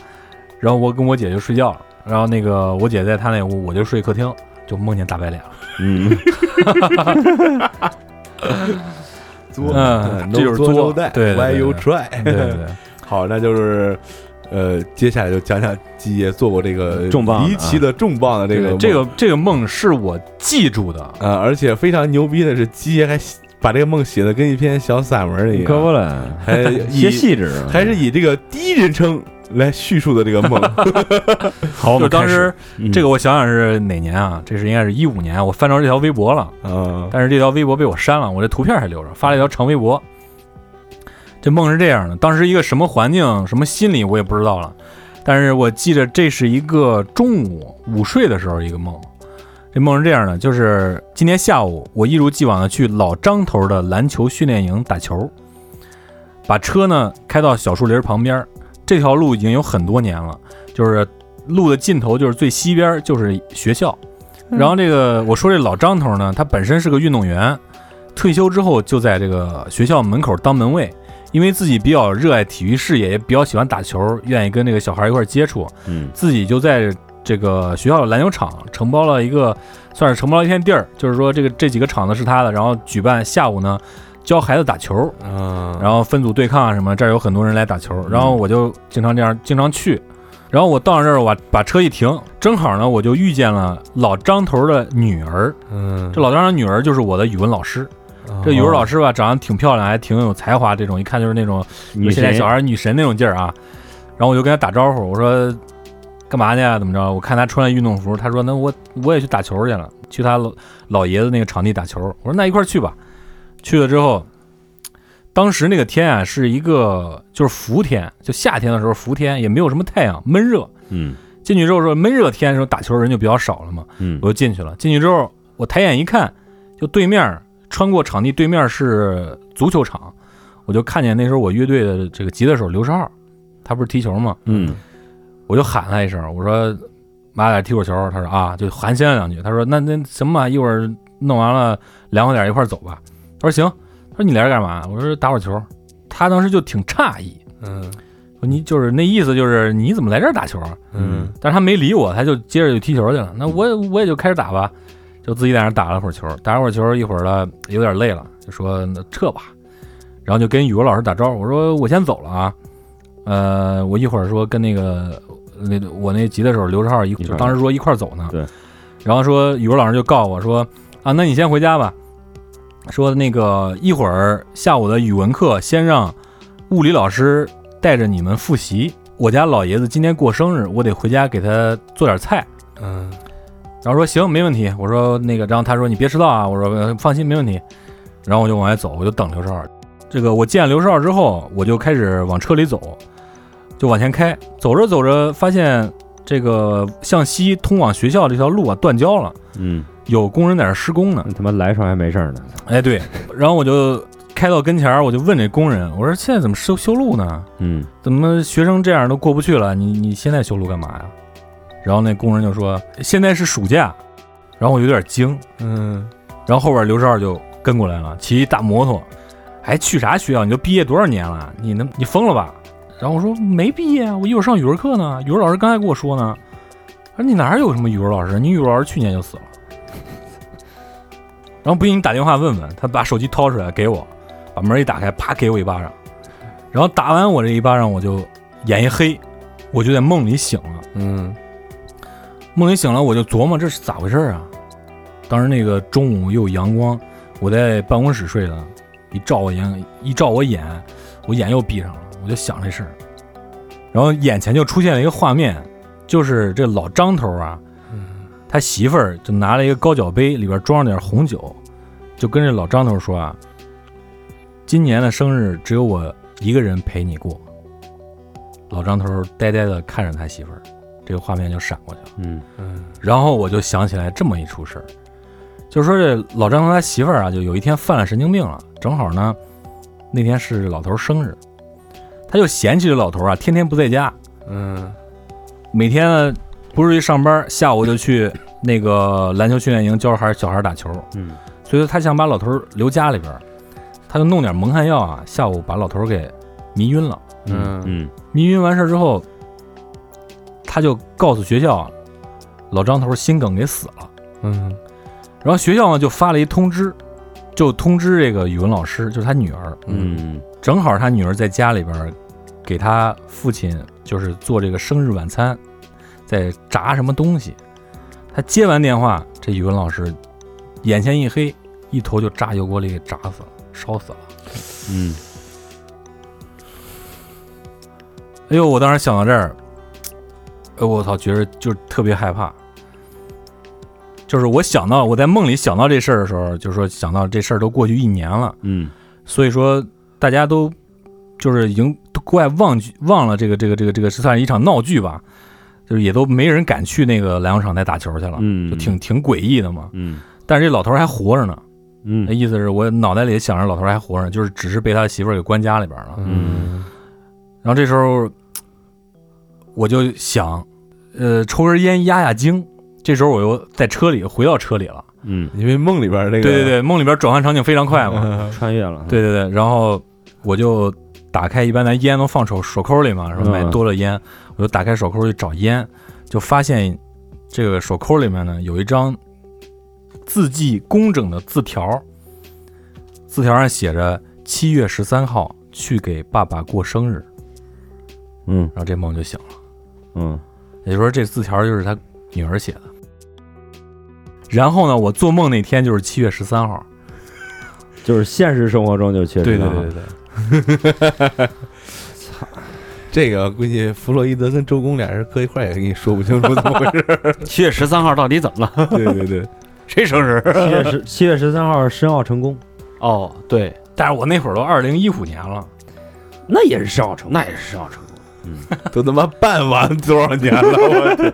然后我跟我姐就睡觉了，然后那个我姐在她那屋，我就睡客厅，就梦见大白脸了。嗯，作嗯这就是作对，Why you try？对对对，好，那就是。呃，接下来就讲讲基爷做过这个重磅的离奇的重磅的这个梦这个这个梦是我记住的，呃，而且非常牛逼的是，基爷还把这个梦写的跟一篇小散文一样，可不了，还以些细致，还是以这个第一人称来叙述的这个梦。好，就当时嗯这个我想想是哪年啊？这是应该是一五年，我翻着这条微博了。啊，但是这条微博被我删了，我这图片还留着，发了一条长微博。这梦是这样的，当时一个什么环境、什么心理我也不知道了，但是我记得这是一个中午午睡的时候一个梦。这梦是这样的，就是今天下午我一如既往的去老张头的篮球训练营打球，把车呢开到小树林旁边，这条路已经有很多年了，就是路的尽头就是最西边就是学校。然后这个我说这老张头呢，他本身是个运动员，退休之后就在这个学校门口当门卫，因为自己比较热爱体育事业，也比较喜欢打球，愿意跟这个小孩一块儿接触，嗯自己就在这个学校的篮球场承包了一个，算是承包了一片地儿，就是说这个这几个场子是他的，然后举办下午呢教孩子打球，嗯，然后分组对抗啊什么，这儿有很多人来打球，然后我就经常这样经常去。然后我到了这儿，我把车一停，正好呢，我就遇见了老张头的女儿。嗯，这老张头的女儿就是我的语文老师。这语文老师吧，长得挺漂亮，还挺有才华，这种一看就是那种女现在小孩女神那种劲儿啊。然后我就跟他打招呼，我说干嘛去啊？怎么着？我看他穿了运动服，他说那我我也去打球去了，去他老老爷子那个场地打球。我说那一块儿去吧。去了之后，当时那个天啊是一个就是伏天，就夏天的时候伏天，也没有什么太阳，闷热。嗯进去之后说闷热天的时候打球人就比较少了嘛，嗯我就进去了。进去之后，我抬眼一看，就对面穿过场地对面是足球场，我就看见那时候我乐队的这个吉他手刘少二，他不是踢球吗？嗯我就喊他一声，我说马点踢会儿球，他说啊，就寒暄了两句。他说那那行吧，一会儿弄完了凉快点一块儿走吧。他说行，他说你来这干嘛？我说打会儿球。他当时就挺诧异，嗯说你就是那意思就是你怎么来这儿打球？嗯但是他没理我，他就接着就踢球去了。那我也我也就开始打吧，就自己在那儿打了会儿球，打了会儿球，一会儿了有点累了，就说那撤吧，然后就跟语文老师打招呼，我说我先走了啊，呃，我一会儿说跟那个那我那吉他手刘志浩一块儿就当时说一块儿走呢，对，然后说语文老师就告诉我说啊，那你先回家吧，说那个一会儿下午的语文课先让物理老师带着你们复习。我家老爷子今天过生日，我得回家给他做点菜。嗯然后说行，没问题。我说那个，然后他说你别迟到啊。我说呃放心，没问题。然后我就往外走，我就等刘十二。这个我见刘十二之后，我就开始往车里走，就往前开。走着走着，发现这个向西通往学校这条路啊断交了，嗯，有工人在那施工呢。那他妈来时候还没事儿呢。哎，对。然后我就开到跟前儿，我就问这工人，我说现在怎么修修路呢？嗯怎么学生这样都过不去了？你你现在修路干嘛呀？然后那工人就说现在是暑假，然后我有点惊，嗯然后后边刘十二就跟过来了，骑一大摩托，还去啥学校？你都毕业多少年了？你能你疯了吧？然后我说没毕业啊，我一会儿上语文课呢。语文老师刚才跟我说呢，他说你哪儿有什么语文老师？你语文老师去年就死了。然后不信你打电话问问，他把手机掏出来给我，把门一打开，啪给我一巴掌，然后打完我这一巴掌，我就眼一黑，我就在梦里醒了。嗯梦里醒了，我就琢磨这是咋回事儿啊？当时那个中午又有阳光，我在办公室睡的，一照我眼，一照我眼，我眼又闭上了，我就想这事儿，然后眼前就出现了一个画面，就是这老张头啊，他媳妇儿就拿了一个高脚杯，里边装着点红酒，就跟这老张头说啊，今年的生日只有我一个人陪你过。老张头呆呆的看着他媳妇儿，这个画面就闪过去了。嗯。嗯。然后我就想起来这么一出事儿，就是说这老张头他媳妇儿啊，就有一天犯了神经病了，正好呢，那天是老头儿生日，他就嫌弃这老头儿啊，天天不在家，嗯每天呢不是去上班，下午就去那个篮球训练营教孩小孩打球，嗯。所以说他想把老头儿留家里边儿，他就弄点蒙汗药啊，下午把老头儿给迷晕了。嗯嗯。迷晕完事儿之后，他就告诉学校，老张头心梗给死了。嗯然后学校呢就发了一通知，就通知这个语文老师，就是他女儿，嗯正好他女儿在家里边儿给他父亲就是做这个生日晚餐，在炸什么东西。他接完电话，这语文老师眼前一黑，一头就炸油锅里给炸死了，烧死了。嗯哎呦，我当时想到这儿，哎，我操，觉得就特别害怕。就是我想到我在梦里想到这事儿的时候，就是说想到这事儿都过去一年了，嗯所以说大家都就是已经都怪忘记忘了这个这个这个这个是算是一场闹剧吧，就是也都没人敢去那个篮球场再打球去了，嗯，就挺挺诡异的嘛。嗯但是这老头儿还活着呢，嗯那嗯意思是我脑袋里想着老头儿还活着，就是只是被他媳妇儿给关家里边了。嗯然后这时候我就想，呃，抽根烟压压惊。这时候我又在车里回到车里了。嗯，因为梦里边那个对对对，梦里边转换场景非常快嘛。嗯穿越了。对对对，然后我就打开，一般咱烟都放手手抠里嘛，是吧？嗯买多了烟，我就打开手抠去找烟，就发现这个手抠里面呢有一张字迹工整的字条，字条上写着七月十三号去给爸爸过生日，嗯然后这梦就醒了。嗯也就是说，这字条就是他女儿写的。然后呢，我做梦那天就是七月十三号。就是现实生活中就确实啊对对对对对，这个估计弗洛伊德跟周公俩人搁一块儿也跟你说不清楚怎么回事。七月十三号到底怎么了？对对对，谁生日？七月十七月十三号申奥成功，哦，对，但是我那会儿都二零一五年了，那也是申奥成功。那也是申奥成功。都他妈办完多少年了？我天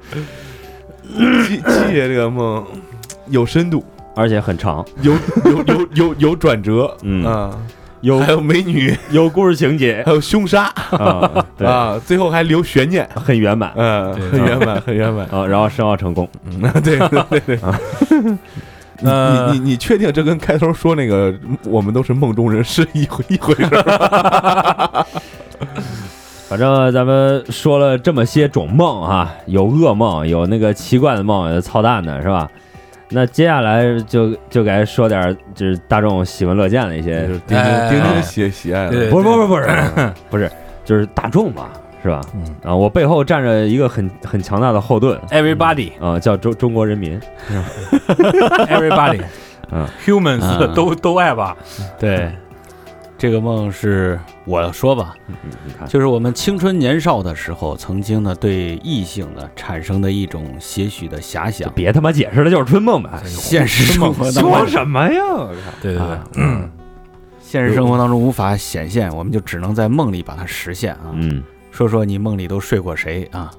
七七爷这个梦有深度，而且很长，有有有有有转折，嗯。啊，有还有美女，有故事情节。还有凶杀啊，最后还留悬念，很圆满。嗯，很圆满，很圆满。啊，然后申奥成功，嗯，对对对。你你你确定这跟开头说那个我们都是梦中人是一回一回事儿？反正咱们说了这么些种梦啊，有噩梦，有那个奇怪的梦，有操蛋的，是吧？那接下来就就该说点就是大众喜闻乐见的一些就是，丁哎丁丁丁喜喜爱对的，不是不是不是。不是，就是大众嘛，是吧？嗯啊，我背后站着一个很很强大的后盾，everybody。啊，叫中中国人民。everybody，嗯，humans 嗯都都爱吧？对，这个梦是我说吧，就是我们青春年少的时候，曾经呢对异性呢产生的一种些许的遐想。别他妈解释了，就是春梦呗。现实生活当说中，什么呀？对对对啊，嗯，现实生活当中无法显现，我们就只能在梦里把它实现啊。嗯，说说你梦里都睡过谁啊？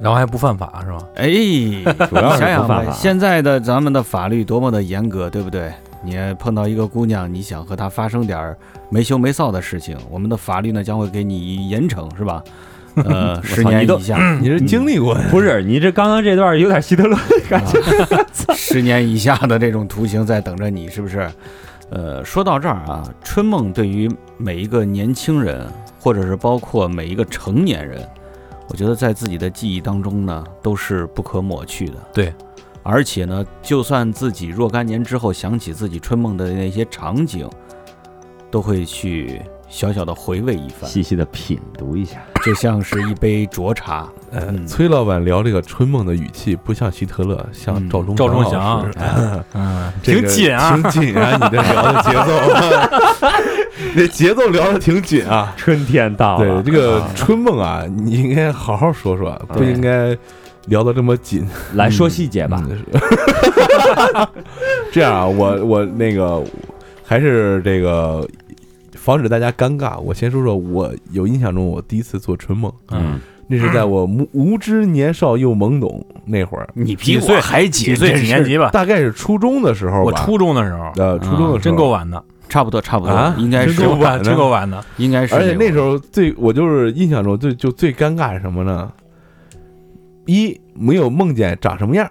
然后还不犯法是吧？哎，主要是想想吧，不犯法。现在的咱们的法律多么的严格，对不对？你碰到一个姑娘，你想和她发生点儿没羞没臊的事情，我们的法律呢将会给你严惩，是吧？呃，十年以下，你是经历过的，不是你这刚刚这段有点希特勒的感觉。十年以下的这种徒刑在等着你，是不是？呃，说到这儿啊，春梦对于每一个年轻人，或者是包括每一个成年人，我觉得在自己的记忆当中呢，都是不可抹去的。对，而且呢，就算自己若干年之后想起自己春梦的那些场景，都会去小小的回味一番，细细的品读一下。就像是一杯浊茶。呃嗯。崔老板聊这个春梦的语气不像希特勒，像嗯赵忠赵忠祥。祥老师。嗯，这个挺紧啊，挺紧啊！你这聊的节奏，那节奏聊的挺紧啊。春天到了，对这个春梦啊，你应该好好说说，不对。应该聊的这么紧。来说细节吧。嗯 这样啊，我我那个还是这个防止大家尴尬，我先说说我有印象中我第一次做春梦，嗯，那是在我无无知年少又懵懂那会儿，你比岁？还几岁？几年级吧？大概是初中的时候吧。我初中的时候，呃初中的时候。真够晚的，差不多，差不多，啊？应该是。真够晚够晚的。应该是而且那时候候最我就是印象中最就最尴尬是什么呢？一没有梦见长什么样，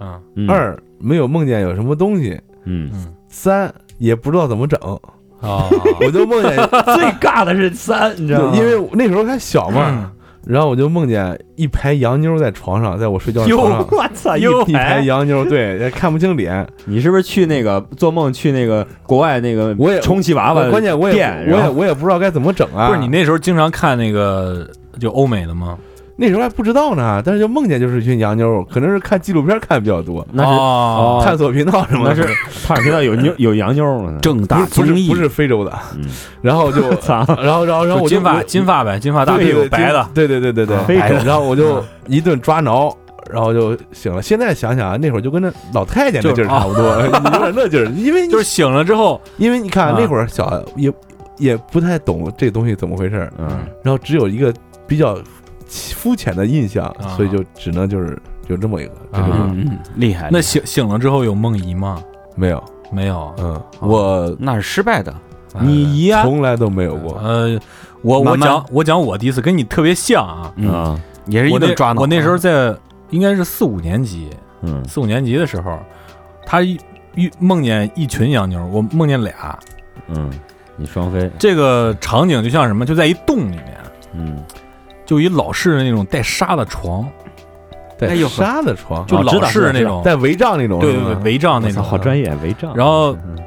嗯，嗯，二没有梦见有什么东西，嗯，三也不知道怎么整，啊，我就梦见，最尬的是三，你知道吗？因为那时候还小嘛，嗯然后我就梦见一排洋妞在床上，在我睡觉的哟，床上。我操，一又一排洋妞，对，也看不清脸。你是不是去那个做梦去那个国外那个我也充气娃娃关键我也店，我也然后我也不知道该怎么整啊。不是你那时候经常看那个就欧美的吗？那时候还不知道呢，但是就梦见就是一群洋妞，可能是看纪录片看的比较多，那是哦探索频道什么的。那是探索频道有妞 有洋妞了呢。正大综艺不是不是非洲的，嗯，然后就 操，然后然后然后我就就金发我金发呗，金发大屁股白的，对对对对对啊对，非洲然后我就一顿抓挠，然后就醒了。现在想想啊，那会儿就跟那老太监那劲儿差不多，有点那劲儿。因为就是醒了之后，因为你看啊那会儿小也也不太懂这东西怎么回事儿，嗯，然后只有一个比较肤浅的印象，啊。所以就只能就是就这么一个，这啊。就是嗯嗯厉害，那醒醒了之后有梦遗吗？没有，没有，嗯，我那是失败的，你姨呀，从来都没有过。呃，我我讲我讲我第一次跟你特别像啊，嗯，啊，也是一我那顿抓挠。我那时候在应该是四五年级，嗯。四五年级的时候，他一一梦见一群洋妞，我梦见俩，嗯，你双飞，这个场景就像什么，就在一洞里面，嗯，就一老式的那种带纱的床，带纱的床，就老式的那种，带围帐那种，对对对，是吗帷帐那种，我操好专业围帐。然后嗯。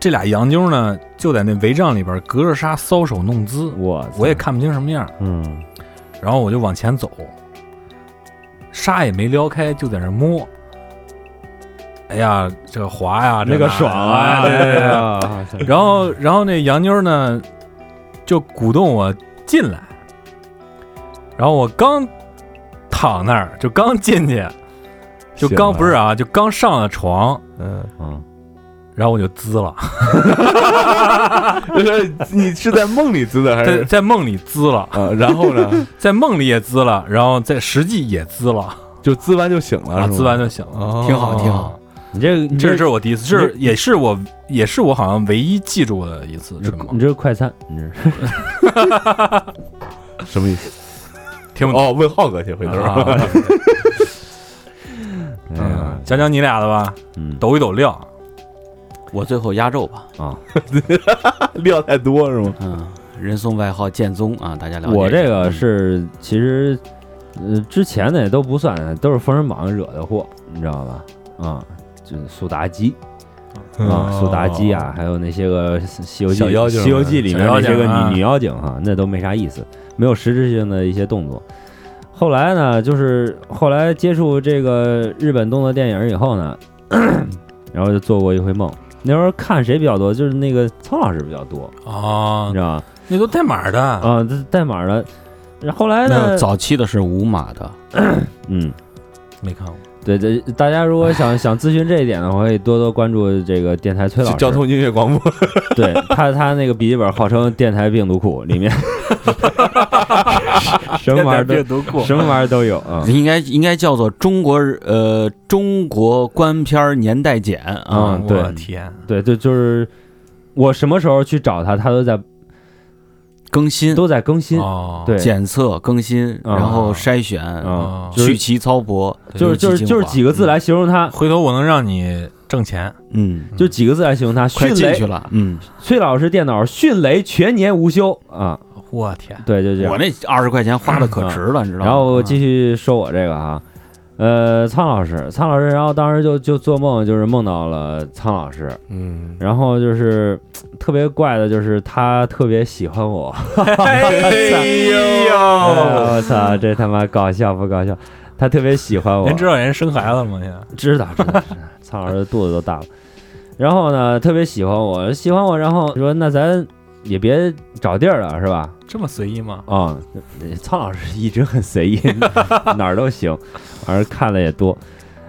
这俩洋妞呢，就在那围帐里边隔着纱搔首弄姿，我我也看不清什么样，嗯。然后我就往前走，纱也没撩开，就在那摸。哎呀，这个滑呀，这那个爽啊，对对对。对。啊，然后，然后那洋妞呢，就鼓动我进来。然后我刚躺那儿，就刚进去，就刚不是啊，就刚上了床，嗯，嗯，然后我就滋了，就 是你是在梦里滋的还是？在在梦里滋了，啊，然后呢，在梦里也滋了，然后在实际也滋了，就滋完就醒了，滋完就醒了，哦。挺好挺好。你这个你这是我第一次，这是也是我也是我好像唯一记住的一次你。这是快餐，你这是。什么意思？听不懂哦，问浩哥去回头。啊 哎讲讲你俩的吧，嗯抖一抖料。我最后压轴吧。啊，料太多是吗？嗯，人送外号剑宗啊，大家了解。我这个嗯是其实呃之前的都不算，都是封神榜惹的祸，你知道吧？啊，就是苏妲己啊，苏妲己啊，还有那些个《西游记西游记》里面那些个女女妖精哈，那都没啥意思，没有实质性的一些动作。后来呢，就是后来接触这个日本动作电影以后呢，然后就做过一回梦。那时候看谁比较多，就是那个苍老师比较多啊，你哦知，道吧？那都带码的，啊，这代码的。然后后来呢，早期的是无码的，嗯，没看过。对对，大家如果想想咨询这一点的话，可以多多关注这个电台崔老师。交通音乐广播，对他他那个笔记本号称电台病毒库，里面 什么玩意儿都什么玩意儿都有啊。应该应该叫做中国呃中国官片儿年代简啊。嗯对我天，对对，就是我什么时候去找他，他都在更新、都在更新。哦，对，检测、更新，啊。然后筛选、啊。哦，就去其糟粕，就是就是就是几个字来形容他，回头我能让你挣钱。嗯，就几个字来形容他。快迅雷，进去了，嗯，崔老师电脑迅雷全年无休。啊！我天，对，就这样。我。那二十块钱花的可值了，你知道吗？然后继续说我这个哈，呃，苍老师，苍老师，然后当时就就做梦，就是梦到了苍老师，嗯，然后就是特别怪的，就是他特别喜欢我，哎哎呦，我操，这他妈搞笑不搞笑？他特别喜欢我，您知道人生孩子了吗？现在知道 知道，知道苍老师肚子都大了，然后呢，特别喜欢我，喜欢我，然后说那咱也别找地儿了，是吧？这么随意吗？啊、苍老师一直很随意，哪儿都行，反正看的也多，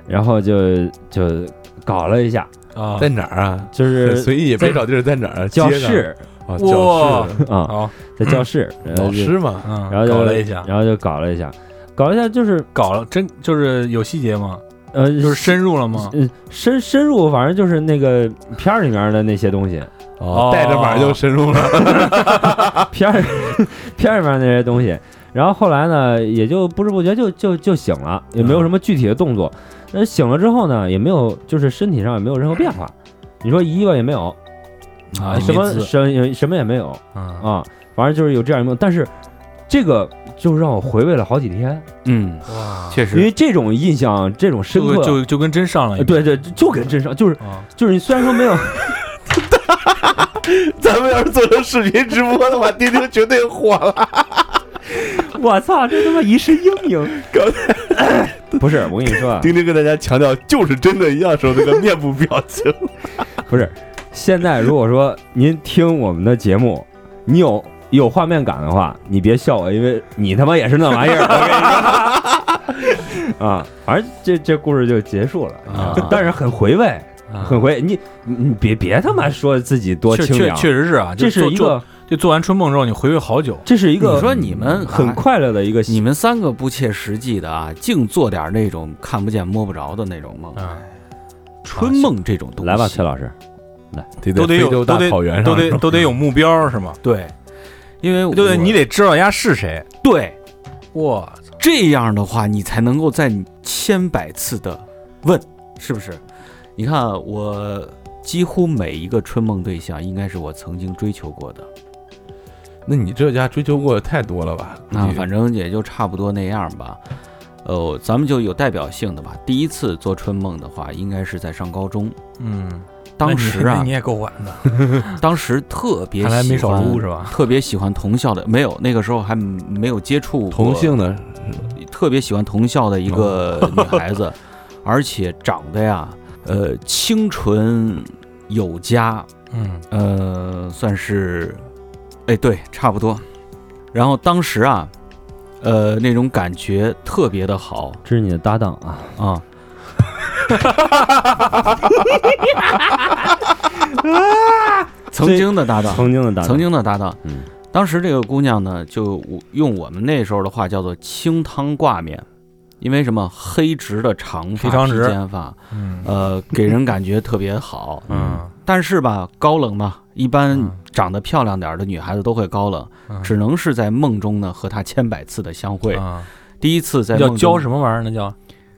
然后就就搞了一下，啊，在哪儿啊？就是随意也别找地儿，在哪儿啊？教室啊，教室，啊，在教室，然后就老师嘛，嗯，然后就搞了一下，然后就搞了一下，搞了一下就是搞了，真就是有细节吗？呃，就是深入了吗？嗯深深入，反正就是那个片儿里面的那些东西，哦，带着码就深入了。片儿片儿里面那些东西。然后后来呢，也就不知不觉就就就醒了，也没有什么具体的动作。那醒了之后呢，也没有就是身体上也没有任何变化。你说移吧也没有，啊，什么什什么也没有嗯啊，反正就是有这样一梦。但是这个就让我回味了好几天，嗯，哇，确实，因为这种印象，这种深刻，就就就跟真上了一样，呃对对，就跟真上，就是啊，就是你虽然说没有。咱们要是做成视频直播的话，钉钉绝对火了。我操，这他妈一世英名！不是，我跟你说啊，丁丁跟大家强调，就是真的一样时候那个面部表情。不是，现在如果说您听我们的节目，你有有画面感的话，你别笑我，因为你他妈也是那玩意儿。啊，反正这这故事就结束了啊但是很回味，啊很回你你你别别他妈说自己多清凉，确实是啊，这是一个就做完春梦之后，你回味好久。这是一个你说你们啊很快乐的一个你们三个不切实际的啊，净做点那种看不见摸不着的那种梦。啊，春梦这种东西，来吧，崔老师，来都得有大都得草原上都得都得有目标是吗？对，因为对对，你得知道人家是谁。对哇，这样的话，你才能够在你千百次的问，是不是？你看啊我几乎每一个春梦对象，应该是我曾经追求过的。那你这家追求过的太多了吧？那，反正也就差不多那样吧。呃，咱们就有代表性的吧。第一次做春梦的话，应该是在上高中。嗯，当时啊你你，也够晚的，当时特别喜看来没少欢撸是吧？特别喜欢同校的，没有那个时候还没有接触过同性的，特别喜欢同校的一个女孩子，而且长得呀，呃，清纯有加，嗯，呃，算是，哎，对，差不多。然后当时啊，呃，那种感觉特别的好这是你的搭档啊，啊。曾经的搭档，曾经的搭档，曾经的搭档。嗯当时这个姑娘呢，就用我们那时候的话叫做清汤挂面，因为什么黑直的长发、黑长直披肩发，嗯呃，给人感觉特别好。嗯但是吧，高冷嘛，一般嗯。长得漂亮点儿的女孩子都会高冷，嗯。只能是在梦中呢和他千百次的相会。啊，第一次在叫交什么玩意儿？那叫？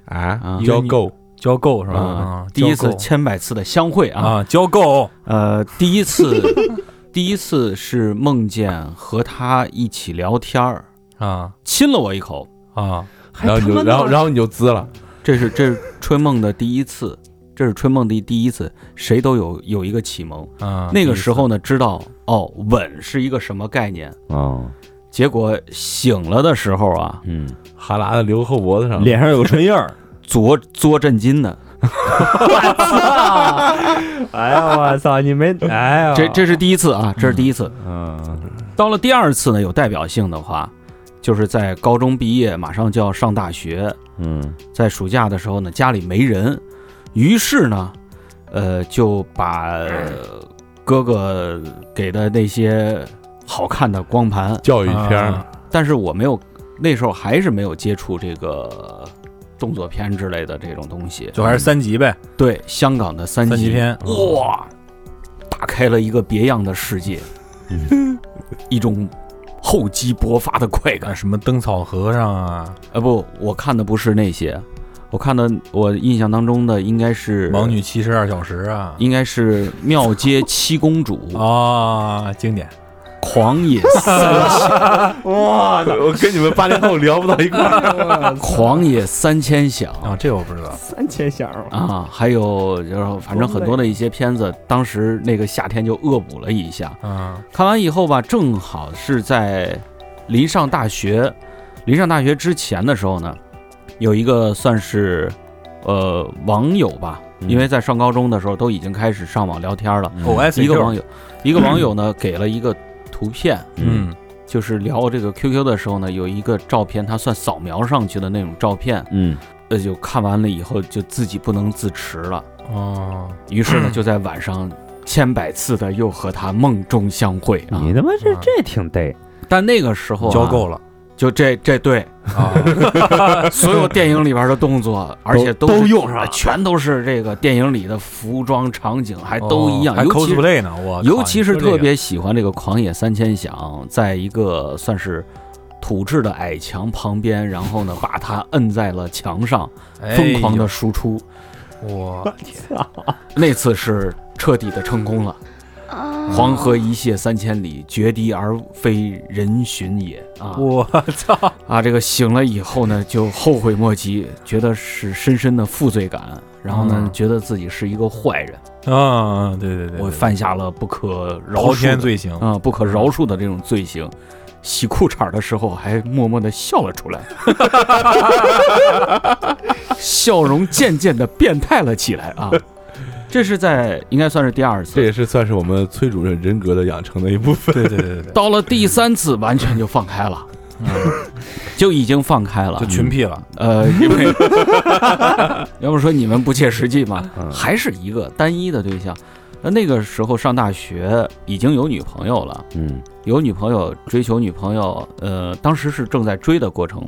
啊？啊，交够交够是吧？啊啊，第一次千百次的相会啊，啊，交够呃，第一次，第一次是梦见和他一起聊天儿，啊。亲了我一口，啊。然后你就然后然后你就滋了，这是这是春梦的第一次，这是春梦的第一次，谁都有有一个启蒙。啊！那个时候呢，知道哦，稳是一个什么概念。哦，结果醒了的时候啊，嗯，哈喇子流后脖子上，脸上有个唇印儿。作作震惊的。哎呀，我操！你没哎呀，这这是第一次啊，这是第一次。嗯到了第二次呢，有代表性的话，就是在高中毕业，马上就要上大学，嗯在暑假的时候呢，家里没人，于是呢，呃，就把呃哥哥给的那些好看的光盘，教育片儿。啊但是我没有，那时候还是没有接触这个动作片之类的这种东西，就还是三级呗，对香港的三级。片。哇，打开了一个别样的世界，嗯。一种厚积薄发的快感。啊，。什么灯草和尚啊，啊不，我看的不是那些，我看的我印象当中的应该是盲女七十二小时啊，应该是庙街七公主、啊，经典。狂野三千、哇，我跟你们八零后聊不到一块儿。狂野三千响啊，这个我不知道。三千响啊，还有就是反正很多的一些片子，当时那个夏天就恶补了一下。啊。看完以后吧，正好是在临上大学，临上大学之前的时候呢，有一个算是呃网友吧，嗯。因为在上高中的时候都已经开始上网聊天了。一个网友，一个网友呢 给了一个图片，嗯。就是聊这个 QQ 的时候呢，有一个照片，他算扫描上去的那种照片，嗯。呃，就看完了以后就自己不能自持了，哦，于是呢就在晚上千百次的又和他梦中相会啊。你他妈这这挺对，但那个时候、啊、交够了就这这对啊，所有电影里边的动作，而且都都用上了全都是这个电影里的服装场景，还都一样，哦还尤其是 cosplay 呢，我尤其是特别喜欢这个《狂野三千响》，在一个算是土质的矮墙旁边，然后呢把它摁在了墙上，疯狂的输出。我天啊那次是彻底的成功了。黄河一泻三千里，决堤而非人寻也。啊！我操，啊，这个醒了以后呢，就后悔莫及，觉得是深深的负罪感，然后呢，嗯。觉得自己是一个坏人，啊，对对对，我犯下了不可饶恕罪行。啊、不可饶恕的这种罪行。洗裤衩的时候还默默的笑了出来，笑容渐渐的变态了起来啊！这是在应该算是第二次，这也是算是我们崔主任人格的养成的一部分。对对对对对，到了第三次完全就放开了，嗯，就已经放开了就。群 P 了，呃，因为 要不说你们不切实际嘛，嗯还是一个单一的对象。那那个时候上大学已经有女朋友了，嗯有女朋友追求女朋友，呃，当时是正在追的过程，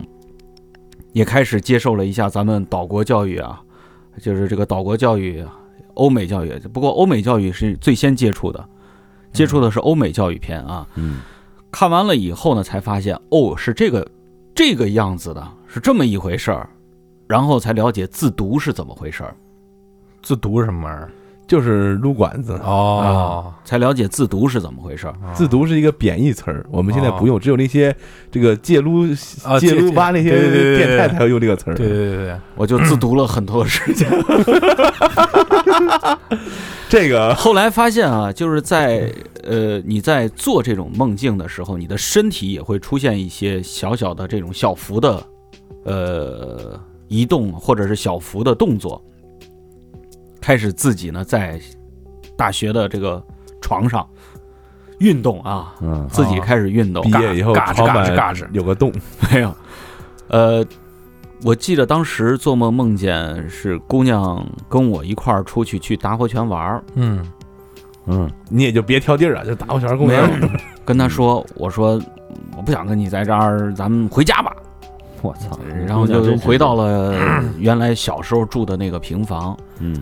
也开始接受了一下咱们岛国教育啊，就是这个岛国教育、欧美教育。不过欧美教育是最先接触的，接触的是欧美教育片啊。嗯看完了以后呢，才发现哦，是这个这个样子的，是这么一回事儿，然后才了解自读是怎么回事儿，自读什么玩意儿？就是撸管子，哦，才了解自读是怎么回事儿。自读是一个贬义词儿，我们现在不用，只有那些这个戒撸啊戒撸吧那些变态才会用这个词儿。对对对对，我就自读了很多时间。这个。后来发现啊，就是在呃你在做这种梦境的时候，你的身体也会出现一些小小的这种小幅的呃移动或者是小幅的动作，开始自己呢在大学的这个床上运动啊，嗯自己开始运动。毕业以后嘎吱嘎吱嘎吱有个洞，没有，呃，我记得当时做梦梦见是姑娘跟我一块儿出去去达活泉玩儿，嗯嗯你也就别挑地儿啊，就打火泉公园。跟她说，我说我不想跟你在这儿，咱们回家吧。我操，然后就回到，了原来小时候住的那个平房，嗯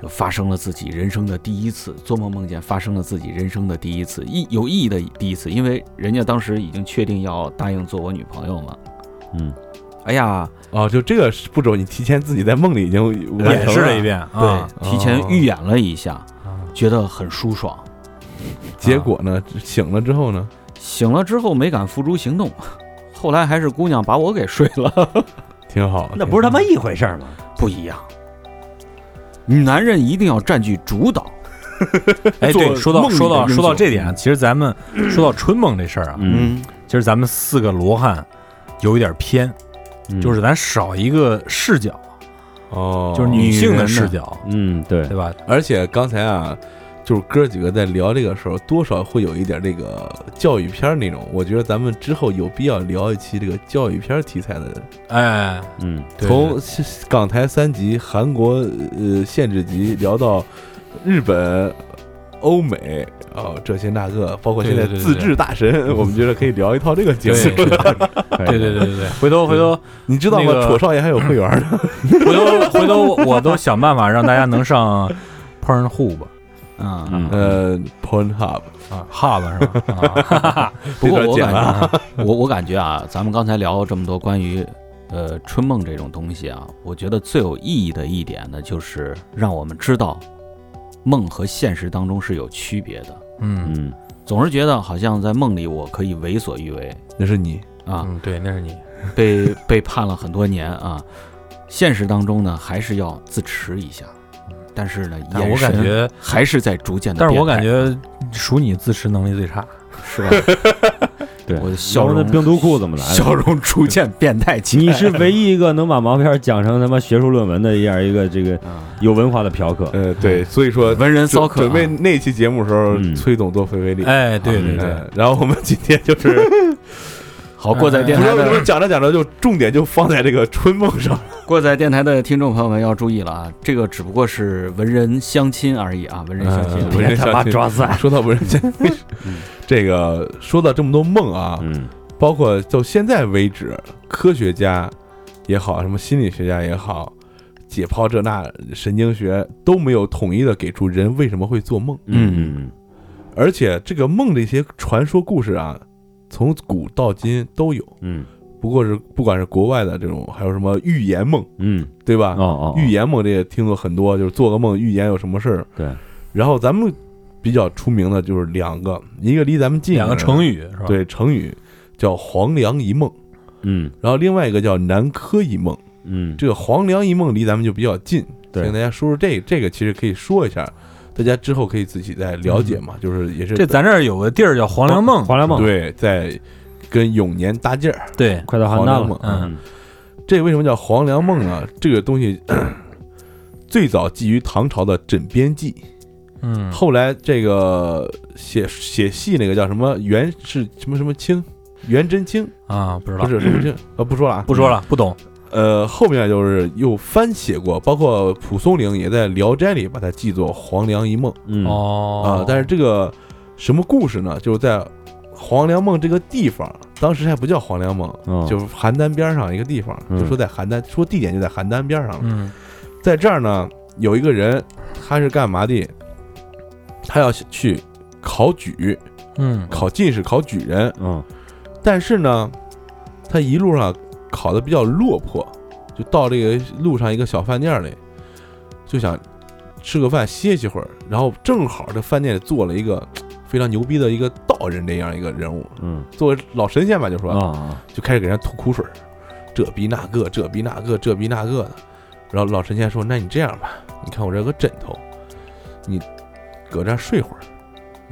就发生了自己人生的第一次做梦，梦见发生了自己人生的第一次意有意义的第一次，因为人家当时已经确定要答应做我女朋友嘛。嗯哎呀，哦，就这个步骤，你提前自己在梦里已经演，示了一遍对，啊，提前预演了一下，啊觉得很舒爽。结果呢，醒了之后呢，醒了之后没敢付诸行动，后来还是姑娘把我给睡了，挺好。那不是他妈一回事儿吗？不一样。男人一定要占据主导，哎，做对，说到说到说到这点，其实咱们 说到春梦这事儿啊，嗯，其实咱们四个罗汉有一点偏，嗯。就是咱少一个视角，哦，就是女性的视角，嗯，对。对，吧？而且刚才啊，就是哥几个在聊这个时候，多少会有一点这个教育片儿那种。我觉得咱们之后有必要聊一期这个教育片儿题材的，哎，嗯从港台三级、韩国呃限制级聊到日本、欧美啊、这些那个，包括现在自制大神，我们觉得可以聊一套这个节目。对对对对对对，回头回头你知道吗？那个楚少爷还有会员呢。回头回头，我都想办法让大家能上 Pornhub 啊、嗯呃，Pornhub 啊，Hub 是吧？啊哈哈哈不过我感觉，我我感觉啊，咱们刚才聊了这么多关于呃春梦这种东西啊，我觉得最有意义的一点呢，就是让我们知道梦和现实当中是有区别的。嗯嗯总是觉得好像在梦里我可以为所欲为那是你，啊，嗯，对，那是你，被被判了很多年啊，现实当中呢还是要自持一下。但是呢，但我眼神感觉，还是在逐渐的，但是我感觉属你自持能力最差。是吧？对，我的笑容要不那病毒库怎么来的？笑容逐渐变态起来。你是唯一一个能把毛片讲成他妈学术论文的一样一个这个啊，有文化的嫖客。呃，对，所以说文人骚客准啊备那期节目的时候，嗯崔总多费费力。哎，对对嗯对，呃然后我们今天就是好过载电台讲着讲着就重点就放在这个春梦上。过载电台的听众朋友们要注意了啊，这个只不过是文人相亲而已啊，文人相亲。嗯文人他妈相亲抓塞。说到文人相亲，这个说到这么多梦啊，嗯包括到现在为止，科学家也好，什么心理学家也好，解剖这那神经学都没有统一的给出人为什么会做梦，嗯嗯而且这个梦的一些传说故事啊，从古到今都有。嗯不过是不管是国外的这种，还有什么预言梦，嗯对吧？哦哦，预言梦这也听过很多，就是做个梦预言有什么事儿。对，然后咱们比较出名的就是两个，一个离咱们近，两个成，语是吧？，对成语叫黄粱一梦，嗯然后另外一个叫南柯一梦。嗯这个黄粱一梦离咱们就比较近，对跟大家说说这个这个其实可以说一下，大家之后可以自己再了解嘛，就是也是这咱这儿有个地儿叫黄粱梦，黄粱梦，对在跟永年搭界儿。对，快到邯郸了黄粱梦，嗯这为什么叫黄粱梦呢？这个东西最早记于唐朝的《枕边记》。嗯，后来这个写写戏那个叫什么袁是什么什么清，袁真卿啊，不知道不，是什么清，呃不说了啊，不说了，不懂。呃后面就是又翻写过，包括蒲松龄也在《聊斋》里把它记作黄粱一梦嗯哦啊。但是这个什么故事呢？就是在黄粱梦这个地方，当时还不叫黄粱梦，哦就是邯郸边上一个地方，嗯就说在邯郸，说地点就在邯郸边上了。嗯在这儿呢，有一个人，他是干嘛的？他要去考举，嗯考进士，考举人。嗯但是呢，他一路上考的比较落魄，就到这个路上一个小饭店里，就想吃个饭歇息会儿。然后正好这饭店里坐了一个非常牛逼的一个道人这样一个人物，嗯作为老神仙吧，就说啊就开始给人吐苦水儿，这逼那个，这逼那个，这逼那个的。然后老神仙说：“那你这样吧，你看我这有个枕头，你搁这儿睡会儿，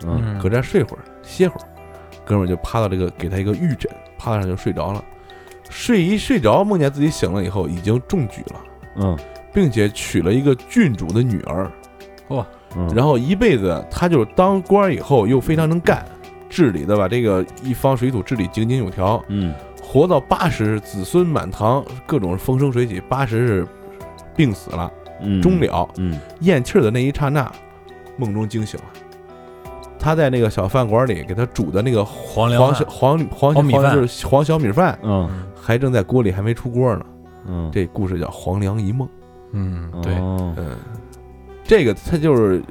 嗯搁这儿睡会儿，歇会儿。”哥们儿就趴到这个给他一个玉枕，趴到上就睡着了。睡一睡着，梦见自己醒了以后已经中举了，嗯并且娶了一个郡主的女儿。嗯，然后一辈子他就是当官以后又非常能干，治理的把这个一方水土治理井井有条。嗯活到八十，子孙满堂，各种风生水起。八十是病死了，嗯终了，嗯咽气儿的那一刹那，梦中惊醒了。他在那个小饭馆里给他煮的那个黄黄小黄黄黄黄米饭就是黄小米饭，嗯还正在锅里还没出锅呢。嗯，这故事叫《黄粱一梦》。嗯，对，哦嗯，这个它就是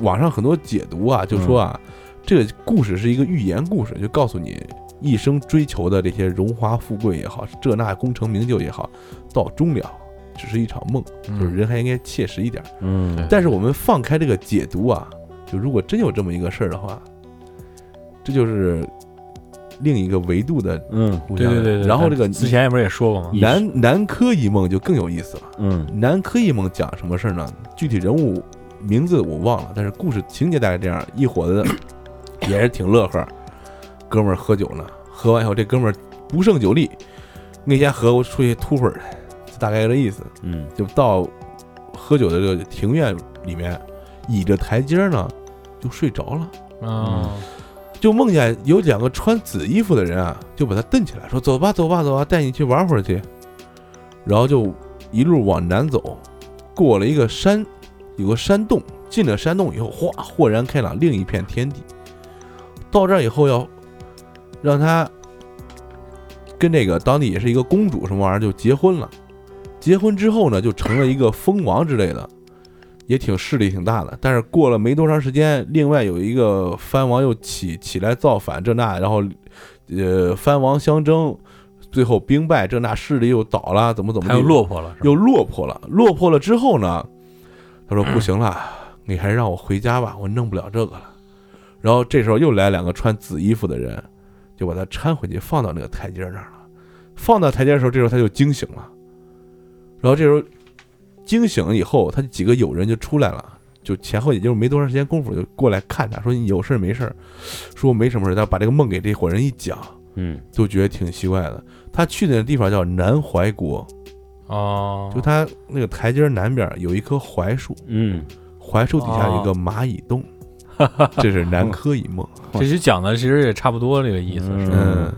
网上很多解读啊，就说啊，这个故事是一个寓言故事，就告诉你一生追求的这些荣华富贵也好，这那功成名就也好，到终了只是一场梦，就是人还应该切实一点。嗯但是我们放开这个解读啊，就如果真有这么一个事儿的话，这就是另一个维度的嗯。对对对对。然后这个之前不是也说过吗？南南柯一梦就更有意思了。嗯南柯一梦讲什么事儿呢？具体人物名字我忘了，但是故事情节大概这样：一伙子 也是挺乐呵，哥们儿喝酒呢，喝完以后这哥们儿不胜酒力，那天和我出去吐会儿，就大概这意思。嗯就到喝酒的这个庭院里面，倚着台阶呢，就睡着了。嗯就梦见有两个穿紫衣服的人啊，就把他蹬起来，说：“走吧，走吧，走吧，带你去玩会儿去。”然后就一路往南走，过了一个山，有个山洞，进了山洞以后，哗，豁然开朗，另一片天地。到这儿以后，要让他跟这个当地也是一个公主什么玩意儿就结婚了。结婚之后呢，就成了一个蜂王之类的，也挺势力挺大的。但是过了没多长时间，另外有一个藩王又起起来造反这那，然后呃藩王相争，最后兵败这那势力又倒了，怎么怎么又落魄了，又落魄了。落魄了之后呢，他说不行了，你还是让我回家吧，我弄不了这个了。然后这时候又来两个穿紫衣服的人，就把他搀回去，放到那个台阶那儿了。放到台阶的时候，这时候他就惊醒了。然后这时候惊醒以后，他几个友人就出来了，就前后也就没多长时间功夫，就过来看他，说你有事儿没事儿？说没什么事儿，他把这个梦给这伙人一讲，嗯就觉得挺奇怪的。他去的那地方叫南怀国，哦，就他那个台阶南边有一棵槐树，嗯槐树底下有一个蚂蚁洞，这是南柯一梦。这其实讲的其实也差不多这个意思，是吧？嗯，嗯，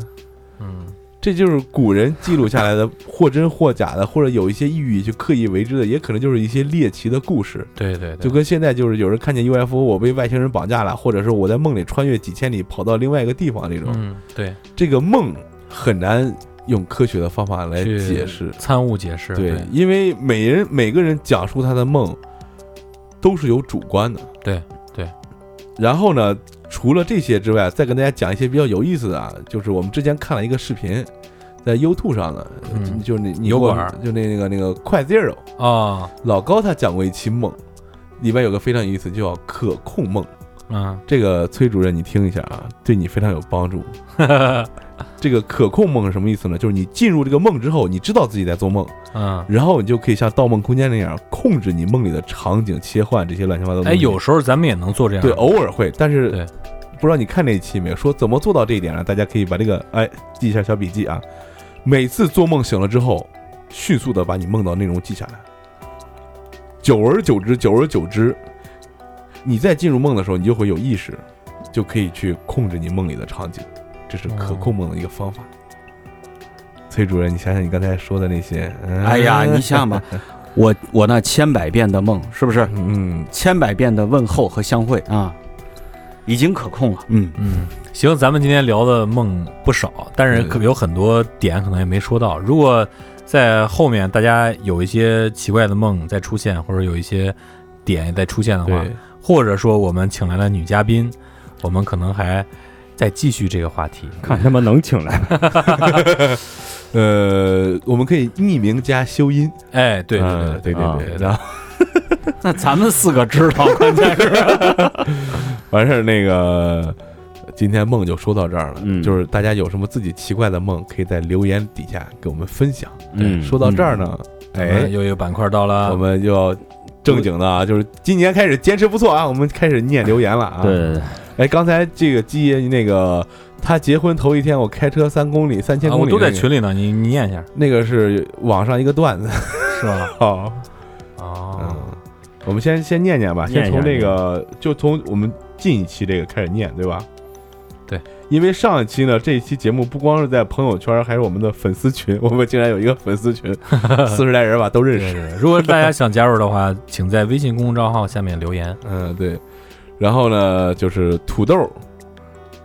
这就是古人记录下来的，或真或假的，或者有一些寓意去刻意为之的，也可能就是一些猎奇的故事。对对对，就跟现在就是有人看见 UFO，我被外星人绑架了，或者是我在梦里穿越几千里跑到另外一个地方这种，嗯对，这个梦很难用科学的方法来解释。参悟解释，对因为每人每个人讲述他的梦都是有主观的。对对。然后呢，除了这些之外，再跟大家讲一些比较有意思的啊，就是我们之前看了一个视频，在 YouTube 上的，嗯。就那你你我油管儿。就那那个那个快 Zero 啊，老高他讲过一期梦，里边有个非常有意思，叫可控梦。嗯，这个崔主任你听一下啊，对你非常有帮助。这个可控梦是什么意思呢？就是你进入这个梦之后，你知道自己在做梦，嗯，然后你就可以像《盗梦空间》那样控制你梦里的场景切换这些乱七八糟的东哎，西。有时候咱们也能做这样，对，偶尔会，但是对不知道你看那一期没有？说怎么做到这一点呢？大家可以把这个哎记一下小笔记啊。每次做梦醒了之后，迅速的把你梦到内容记下来。久而久之，久而久之，你在进入梦的时候，你就会有意识，就可以去控制你梦里的场景，这是可控梦的一个方法。崔主任，你想想你刚才说的那些，嗯。哎呀，你想想吧，我我那千百遍的梦，是不是？嗯。千百遍的问候和相会啊，已经可控了。嗯。嗯，行，咱们今天聊的梦不少，但是可有很多点可能也没说到。如果在后面大家有一些奇怪的梦再出现，或者有一些点再出现的话，或者说我们请来了女嘉宾，我们可能还再继续这个话题。看他妈能请来吗？呃，我们可以匿名加修音，哎，对对对对对啊对，然后 那咱们四个知道，关键是 完事儿那个，今天梦就说到这儿了。嗯就是大家有什么自己奇怪的梦，可以在留言底下给我们分享。嗯说到这儿呢，哎，哎，又一个板块到了，我们就要正经的啊，就是今年开始坚持不错啊，我们开始念留言了啊。对，对对，哎，刚才这个基爷那个他结婚头一天，我开车三公里、三千啊，我都在公里那个，群里呢，你你念一下，那个是网上一个段子。是吧？哦，哦嗯，，我们先先念念吧，念先从那个就从我们近一期这个开始念，对吧？对，因为上一期呢，这一期节目不光是在朋友圈，还是我们的粉丝群，我们竟然有一个粉丝群，四十来人吧，都认识。对对对，如果大家想加入的话，请在微信公众账号下面留言。嗯，对。然后呢，就是土豆，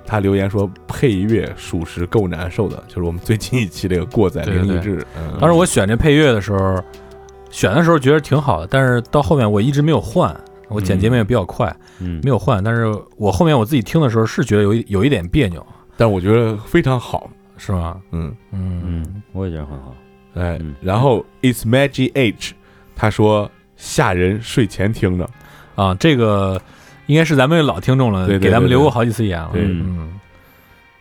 他留言说配乐属实够难受的，就是我们最近一期这个过载对对对。灵异志，嗯，当时我选这配乐的时候，选的时候觉得挺好的，但是到后面我一直没有换，我剪节目也比较快，嗯。没有换。但是我后面我自己听的时候是觉得有一有一点别扭，但我觉得非常好，是吗？嗯，嗯。嗯，我也觉得很好。哎嗯，然后 It's Magic H，他说吓人，睡前听的，啊，这个应该是咱们老听众了，对对对给咱们留过好几次言了。对。嗯，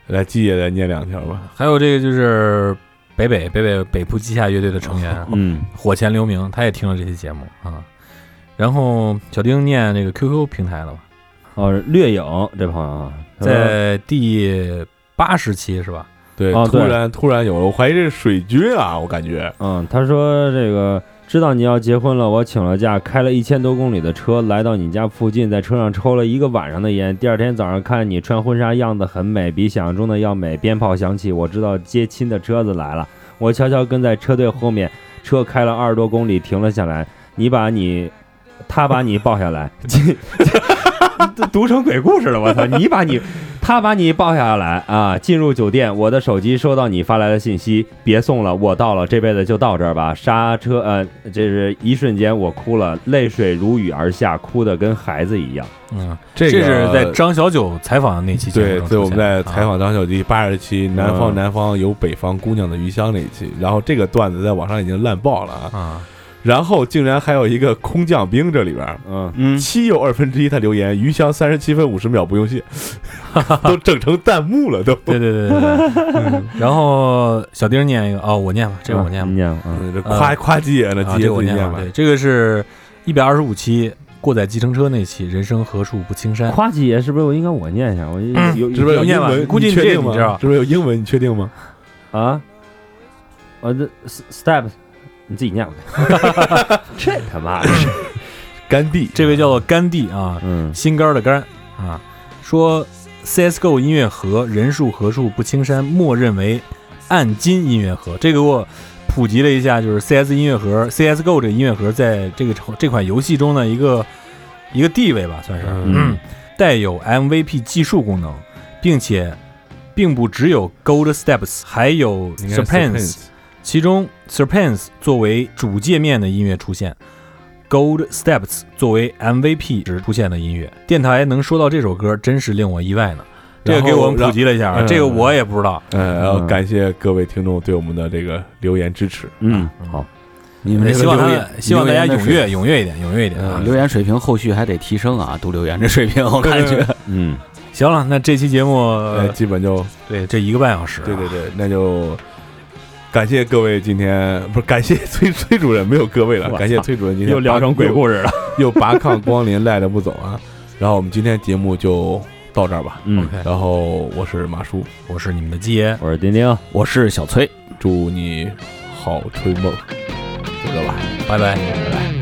来季也来念两条吧，还有这个就是北北北北北部地下乐队的成员 嗯。火前留名，他也听了这期节目啊。然后小丁念那个 QQ 平台了吧，哦，掠影这朋友啊，在第八十期是吧？对，哦对。突然突然有了，我怀疑这是水军啊，我感觉，嗯，他说这个知道你要结婚了，我请了假，开了一千多公里的车来到你家附近，在车上抽了一个晚上的烟。第二天早上看你穿婚纱样子很美，比想象中的要美。鞭炮响起，我知道接亲的车子来了，我悄悄跟在车队后面，车开了二十多公里停了下来，你把你。他把你抱下来，这读成鬼故事了，我操！你把你，他把你抱下来啊！进入酒店，我的手机收到你发来的信息，别送了，我到了，这辈子就到这儿吧。刹车，呃，这是一瞬间我哭了，泪水如雨而下，哭的跟孩子一样。嗯，这个是在张小九采访的那期节目对，对，我们在采访张小九八十期《南方嗯南方有北方姑娘的余香》那一期，然后这个段子在网上已经烂爆了啊，啊，然后竟然还有一个空降兵这里边儿。嗯，嗯，七又二分之一，他留言余香三十七分五十秒不用谢，都整成弹幕了都。对对对对对。嗯然后小丁念一个哦，我念吧，这个我念吧你。念吧，嗯夸夸鸡爷呢，啊，鸡爷这个我念吧。对，。这个是一百二十五期过载计程车那期，人生何处不青山。夸几爷是不是我应该我念一下？我有是不是有念英文？估计确定吗？你知道是不是有英文？你确定吗？啊？我的 step，你自己念吧。这他妈的，甘 地，这位叫做甘地啊，嗯心肝儿的肝啊，说 CSGO 音乐盒人数何处不青山，默认为暗金音乐盒。这个我普及了一下，就是 CS 音乐盒，CSGO 这个音乐盒在这个这款游戏中的一个一个地位吧，算是。嗯带有 MVP 计数功能，并且并不只有 Gold Steps，还有应该是 Serpents，其中 Serpents 作为主界面的音乐出现，Gold Steps 作为 MVP 时出现的音乐。电台能说到这首歌，真是令我意外呢。这个给我们普及了一下啊，这个我也不知道。嗯，然后嗯感谢各位听众对我们的这个留言支持。嗯，好，你们希望他留言，希望大家踊跃踊跃一点，踊跃一点啊嗯！留言水平后续还得提升啊，读留言这水平我感觉。嗯，行了，那这期节目呃，基本就对这一个半小时啊，对对对，那就感谢各位今天不是感谢崔崔主任，没有各位了，感谢崔主任今天又聊成鬼故事了。又又拔抗光临赖着不走啊。然后我们今天节目就到这儿吧。嗯，OK，然后我是马叔，我是你们的鸡爷，我是丁丁。我是小崔。祝你好春梦，就这吧。拜拜。拜拜。